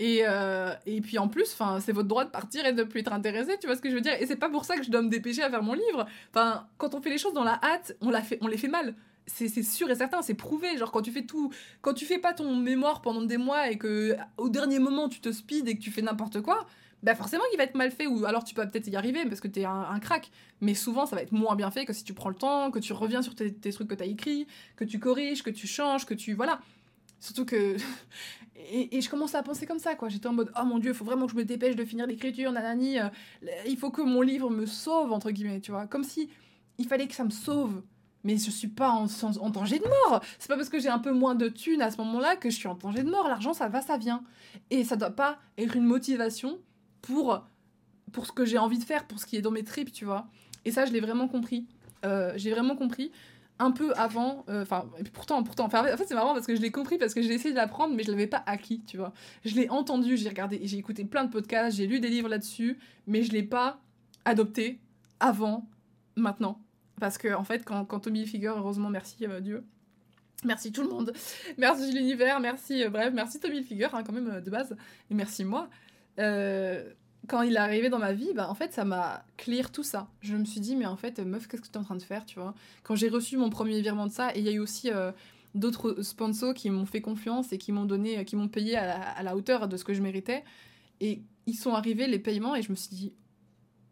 Et, euh, et puis en plus, c'est votre droit de partir et de ne plus être intéressé, tu vois ce que je veux dire? Et c'est pas pour ça que je dois me dépêcher à faire mon livre. Enfin, quand on fait les choses dans la hâte, on, les fait mal. C'est sûr et certain, c'est prouvé. Genre quand tu fais tout, quand tu fais pas ton mémoire pendant des mois et que au dernier moment tu te speed et que tu fais n'importe quoi, bah forcément il va être mal fait ou alors tu peux peut-être y arriver parce que t'es un, un crack. Mais souvent ça va être moins bien fait que si tu prends le temps, que tu reviens sur tes, tes trucs que t'as écrits, que tu corriges, que tu changes, que tu voilà. Surtout que. Et, je commençais à penser comme ça, quoi. J'étais en mode, oh mon dieu, il faut vraiment que je me dépêche de finir l'écriture, nanani. Euh, il faut que mon livre me sauve, entre guillemets, tu vois. Comme si il fallait que ça me sauve. Mais je suis pas en, en danger de mort. C'est pas parce que j'ai un peu moins de thunes à ce moment-là que je suis en danger de mort. L'argent, ça va, ça vient. Et ça doit pas être une motivation pour, pour ce que j'ai envie de faire, pour ce qui est dans mes tripes, tu vois. Et ça, je l'ai vraiment compris. Euh, j'ai vraiment compris un peu avant, euh, enfin, pourtant, pourtant, en fait, c'est marrant parce que je l'ai compris, parce que j'ai essayé de l'apprendre, mais je l'avais pas acquis, tu vois. Je l'ai entendu, j'ai regardé, j'ai écouté plein de podcasts, j'ai lu des livres là-dessus, mais je l'ai pas adopté avant, maintenant. Parce que, en fait, quand, Tommy Figure, heureusement, merci euh, Dieu, merci tout le monde, merci l'univers, merci, euh, bref, merci Tommy Figure, hein, quand même, de base, et merci moi quand il est arrivé dans ma vie, bah, en fait, ça m'a clear tout ça. Je me suis dit, mais en fait, meuf, qu'est-ce que tu es en train de faire, tu vois? Quand j'ai reçu mon premier virement de ça, et il y a eu aussi euh, d'autres sponsors qui m'ont fait confiance et qui m'ont donné, qui m'ont payé à la, hauteur de ce que je méritais. Et ils sont arrivés, les paiements, et je me suis dit,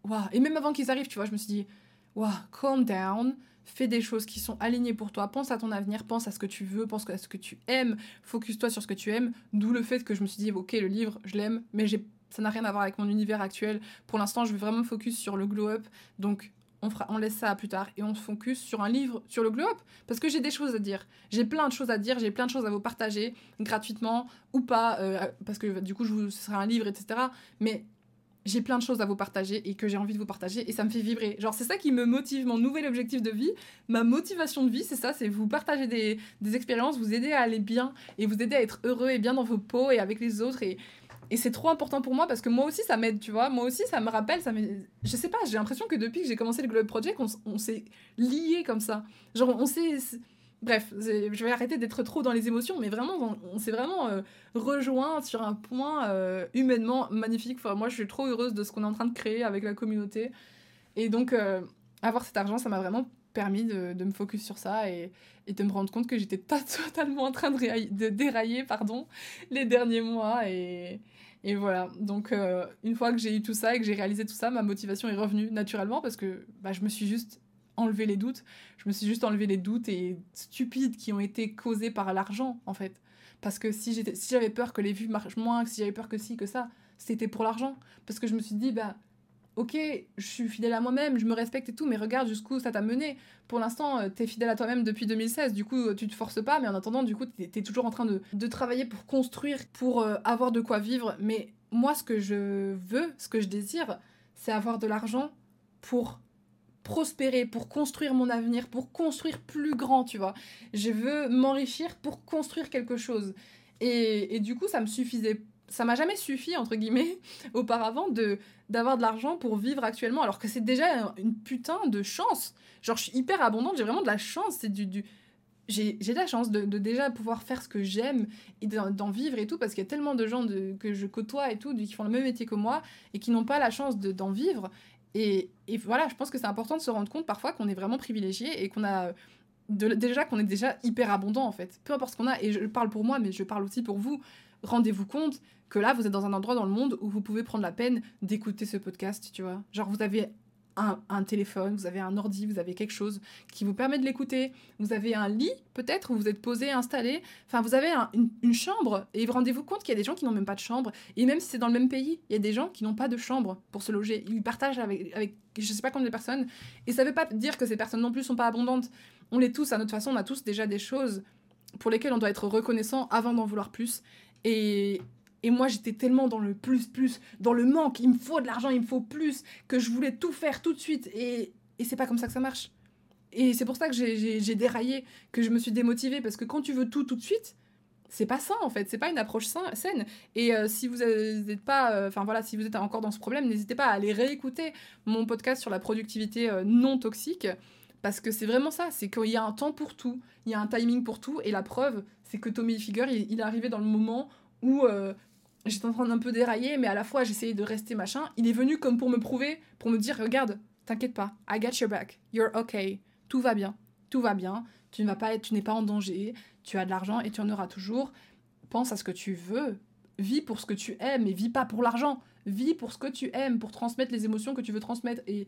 waouh. Et même avant qu'ils arrivent, tu vois, je me suis dit, waouh, calm down, fais des choses qui sont alignées pour toi, pense à ton avenir, pense à ce que tu veux, pense à ce que tu aimes, focus-toi sur ce que tu aimes. D'où le fait que je me suis dit, ok, le livre, je l'aime, mais j'ai ça n'a rien à voir avec mon univers actuel. Pour l'instant, je veux vraiment me focus sur le glow up. Donc, on, fera, on laisse ça à plus tard et on se focus sur un livre sur le glow up. Parce que j'ai des choses à dire. J'ai plein de choses à dire, j'ai plein de choses à vous partager, gratuitement ou pas, euh, parce que du coup, ce sera un livre, etc. Mais j'ai plein de choses à vous partager et que j'ai envie de vous partager et ça me fait vibrer. Genre, c'est ça qui me motive, mon nouvel objectif de vie. Ma motivation de vie, c'est ça, c'est vous partager des, des expériences, vous aider à aller bien et vous aider à être heureux et bien dans vos peaux et avec les autres. Et, et c'est trop important pour moi parce que moi aussi ça m'aide, tu vois. Moi aussi ça me rappelle, ça je sais pas, j'ai l'impression que depuis que j'ai commencé le Globe Project, on, s'est liés comme ça. Genre on s'est. Bref, je vais arrêter d'être trop dans les émotions, mais vraiment, on, s'est vraiment euh, rejoint sur un point euh, humainement magnifique. Enfin, moi, je suis trop heureuse de ce qu'on est en train de créer avec la communauté. Et donc, euh, avoir cet argent, ça m'a vraiment permis de, de, me focus sur ça et, et de me rendre compte que j'étais pas totalement en train de, de dérailler pardon, les derniers mois. Et, et voilà, donc euh, une fois que j'ai eu tout ça et que j'ai réalisé tout ça, ma motivation est revenue naturellement parce que bah, je me suis juste enlevé les doutes. Je me suis juste enlevé les doutes et stupides qui ont été causés par l'argent en fait. Parce que si j'avais si peur que les vues marchent moins, si j'avais peur que si, que ça, c'était pour l'argent. Parce que je me suis dit, bah ok, je suis fidèle à moi-même, je me respecte et tout, mais regarde jusqu'où ça t'a mené. Pour l'instant, euh, t'es fidèle à toi-même depuis 2016, du coup, tu te forces pas, mais en attendant, du coup, t'es es toujours en train de, de, travailler pour construire, pour euh, avoir de quoi vivre. Mais moi, ce que je veux, ce que je désire, c'est avoir de l'argent pour prospérer, pour construire mon avenir, pour construire plus grand, tu vois. Je veux m'enrichir pour construire quelque chose. Et, et, du coup, ça me suffisait ça m'a jamais suffi entre guillemets auparavant de d'avoir de l'argent pour vivre actuellement alors que c'est déjà une putain de chance genre je suis hyper abondante j'ai vraiment de la chance c'est du, du... j'ai de la chance de, déjà pouvoir faire ce que j'aime et d'en vivre et tout parce qu'il y a tellement de gens que je côtoie et tout qui font le même métier que moi et qui n'ont pas la chance d'en vivre et, et, voilà je pense que c'est important de se rendre compte parfois qu'on est vraiment privilégié et qu'on a déjà qu'on est déjà hyper abondant en fait. Peu importe ce qu'on a, et je parle pour moi, mais je parle aussi pour vous. Rendez-vous compte que là, vous êtes dans un endroit dans le monde où vous pouvez prendre la peine d'écouter ce podcast, tu vois. Genre, vous avez un, téléphone, vous avez un ordi, vous avez quelque chose qui vous permet de l'écouter. Vous avez un lit, peut-être, où vous êtes posé, installé. Enfin, vous avez une, chambre. Et rendez-vous compte qu'il y a des gens qui n'ont même pas de chambre. Et même si c'est dans le même pays, il y a des gens qui n'ont pas de chambre pour se loger. Ils partagent avec, avec je sais pas combien de personnes. Et ça veut pas dire que ces personnes non plus sont pas abondantes. On les tous, à notre façon, on a tous déjà des choses pour lesquelles on doit être reconnaissant avant d'en vouloir plus. Et, et moi, j'étais tellement dans le plus, plus, dans le manque. Il me faut de l'argent, il me faut plus, que je voulais tout faire tout de suite. Et, et c'est pas comme ça que ça marche. Et c'est pour ça que j'ai déraillé, que je me suis démotivée. Parce que quand tu veux tout tout de suite, c'est pas ça en fait. C'est pas une approche saine. Et euh, si vous n'êtes pas. Euh, enfin voilà, si vous êtes encore dans ce problème, n'hésitez pas à aller réécouter mon podcast sur la productivité euh, non toxique. Parce que c'est vraiment ça, c'est qu'il y a un temps pour tout, il y a un timing pour tout, et la preuve, c'est que Tommy Figure, il, est arrivé dans le moment où j'étais en train d'un peu dérailler, mais à la fois j'essayais de rester machin. Il est venu comme pour me prouver, pour me dire regarde, t'inquiète pas, I got your back, you're okay, tout va bien, tout va bien, tu ne vas pas tu n'es pas en danger, tu as de l'argent et tu en auras toujours. Pense à ce que tu veux, vis pour ce que tu aimes et vis pas pour l'argent, vis pour ce que tu aimes, pour transmettre les émotions que tu veux transmettre. Et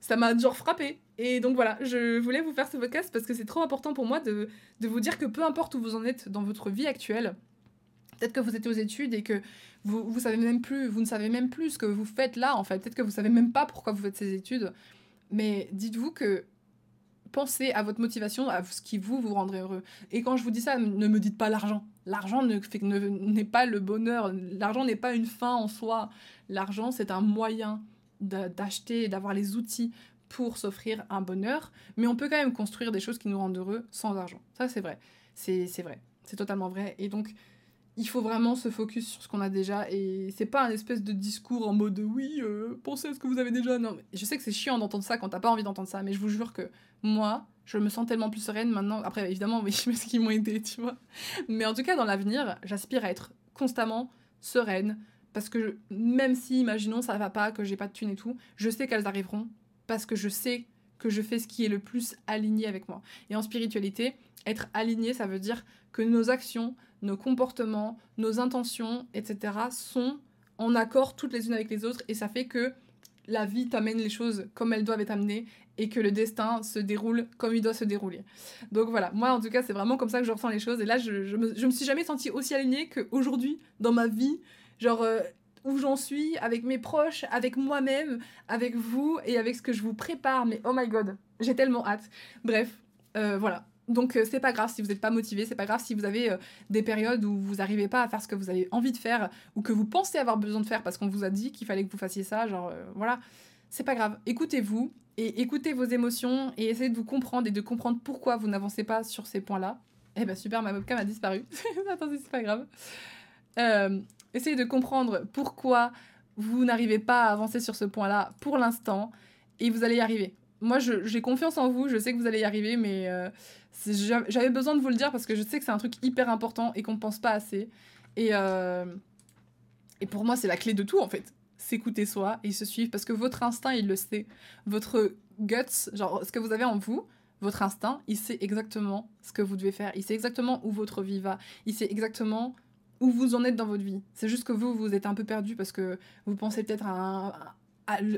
ça m'a genre frappé. Et donc voilà, je voulais vous faire ce podcast parce que c'est trop important pour moi de vous dire que peu importe où vous en êtes dans votre vie actuelle, Peut-être que vous êtes aux études et que vous, vous savez même plus, vous ne savez même plus ce que vous faites là, en fait. Peut-être que vous savez même pas pourquoi vous faites ces études. Mais dites-vous que pensez à votre motivation, à ce qui vous vous rendrait heureux. Et quand je vous dis ça, ne me dites pas l'argent. L'argent n'est ne, pas le bonheur. L'argent n'est pas une fin en soi. L'argent, c'est un moyen d'acheter, d'avoir les outils pour s'offrir un bonheur. Mais on peut quand même construire des choses qui nous rendent heureux sans argent. Ça, c'est vrai. C'est vrai. C'est totalement vrai. Et donc, il faut vraiment se focus sur ce qu'on a déjà et c'est pas un espèce de discours en mode oui, euh, pensez à ce que vous avez déjà. Non, mais je sais que c'est chiant d'entendre ça quand t'as pas envie d'entendre ça, mais je vous jure que moi, je me sens tellement plus sereine maintenant. Après, évidemment, je sais ce qu'ils m'ont aidé, tu vois. Mais en tout cas, dans l'avenir, j'aspire à être constamment sereine parce que même si, imaginons, ça va pas, que j'ai pas de thunes et tout, je sais qu'elles arriveront parce que je sais que je fais ce qui est le plus aligné avec moi. Et en spiritualité, être aligné, ça veut dire que nos actions, nos comportements, nos intentions, etc. sont en accord toutes les unes avec les autres et ça fait que la vie t'amène les choses comme elles doivent être amenées et que le destin se déroule comme il doit se dérouler. Donc voilà, moi en tout cas c'est vraiment comme ça que je ressens les choses et là je, je, me, suis jamais sentie aussi alignée qu'aujourd'hui dans ma vie, genre euh, où j'en suis avec mes proches, avec moi-même, avec vous et avec ce que je vous prépare, mais oh my god, j'ai tellement hâte. Bref, euh, voilà, donc euh, c'est pas grave si vous n'êtes pas motivé, c'est pas grave si vous avez euh, des périodes où vous n'arrivez pas à faire ce que vous avez envie de faire ou que vous pensez avoir besoin de faire parce qu'on vous a dit qu'il fallait que vous fassiez ça, genre euh, voilà, c'est pas grave. Écoutez-vous et écoutez vos émotions et essayez de vous comprendre et de comprendre pourquoi vous n'avancez pas sur ces points-là. Eh ben super, ma webcam a disparu. Attendez, c'est pas grave. essayez de comprendre pourquoi vous n'arrivez pas à avancer sur ce point-là pour l'instant et vous allez y arriver moi, j'ai confiance en vous, je sais que vous allez y arriver, mais euh, j'avais besoin de vous le dire parce que je sais que c'est un truc hyper important et qu'on ne pense pas assez. Et, euh, et pour moi, c'est la clé de tout, en fait. S'écouter soi et se suivre parce que votre instinct, il le sait. Votre guts, genre ce que vous avez en vous, votre instinct, il sait exactement ce que vous devez faire. Il sait exactement où votre vie va. Il sait exactement où vous en êtes dans votre vie. C'est juste que vous, vous êtes un peu perdu parce que vous pensez peut-être à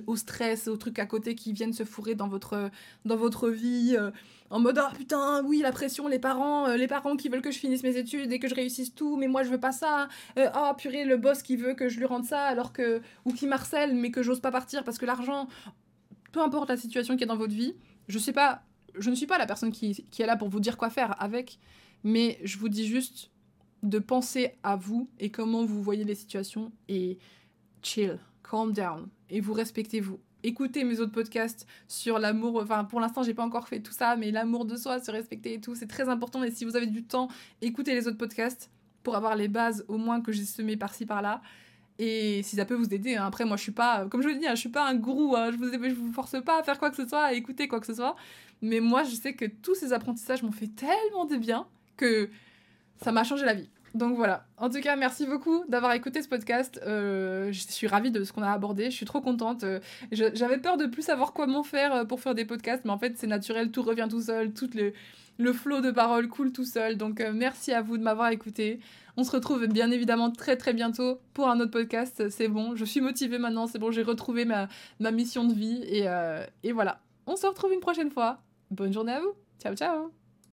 au stress, aux trucs à côté qui viennent se fourrer dans votre, dans votre vie, euh, en mode oh putain, oui, la pression, les parents, euh, les parents qui veulent que je finisse mes études et que je réussisse tout, mais moi je veux pas ça. Euh, oh purée, le boss qui veut que je lui rende ça alors que. ou qui marcelle, mais que j'ose pas partir parce que l'argent. Peu importe la situation qui est dans votre vie, je sais pas. Je ne suis pas la personne qui, qui est là pour vous dire quoi faire avec, mais je vous dis juste de penser à vous et comment vous voyez les situations et chill, calm down et vous respectez vous. Écoutez mes autres podcasts sur l'amour, enfin pour l'instant j'ai pas encore fait tout ça, mais l'amour de soi, se respecter et tout, c'est très important. Et si vous avez du temps, écoutez les autres podcasts pour avoir les bases au moins que j'ai semées par-ci par-là. Et si ça peut vous aider, hein. après moi je suis pas, comme je vous l'ai dit, hein, je suis pas un gourou, hein. je, vous, je vous force pas à faire quoi que ce soit, à écouter quoi que ce soit. Mais moi je sais que tous ces apprentissages m'ont fait tellement de bien que ça m'a changé la vie. Donc voilà. En tout cas, merci beaucoup d'avoir écouté ce podcast. Euh, je suis ravie de ce qu'on a abordé. Je suis trop contente. Euh, j'avais peur de plus savoir comment faire euh, pour faire des podcasts, mais en fait, c'est naturel. Tout revient tout seul. Tout le, le flot de paroles coule tout seul. Donc merci à vous de m'avoir écouté. On se retrouve bien évidemment très très bientôt pour un autre podcast. C'est bon, je suis motivée maintenant. C'est bon, j'ai retrouvé ma, ma mission de vie. Et, et voilà. On se retrouve une prochaine fois. Bonne journée à vous. Ciao, ciao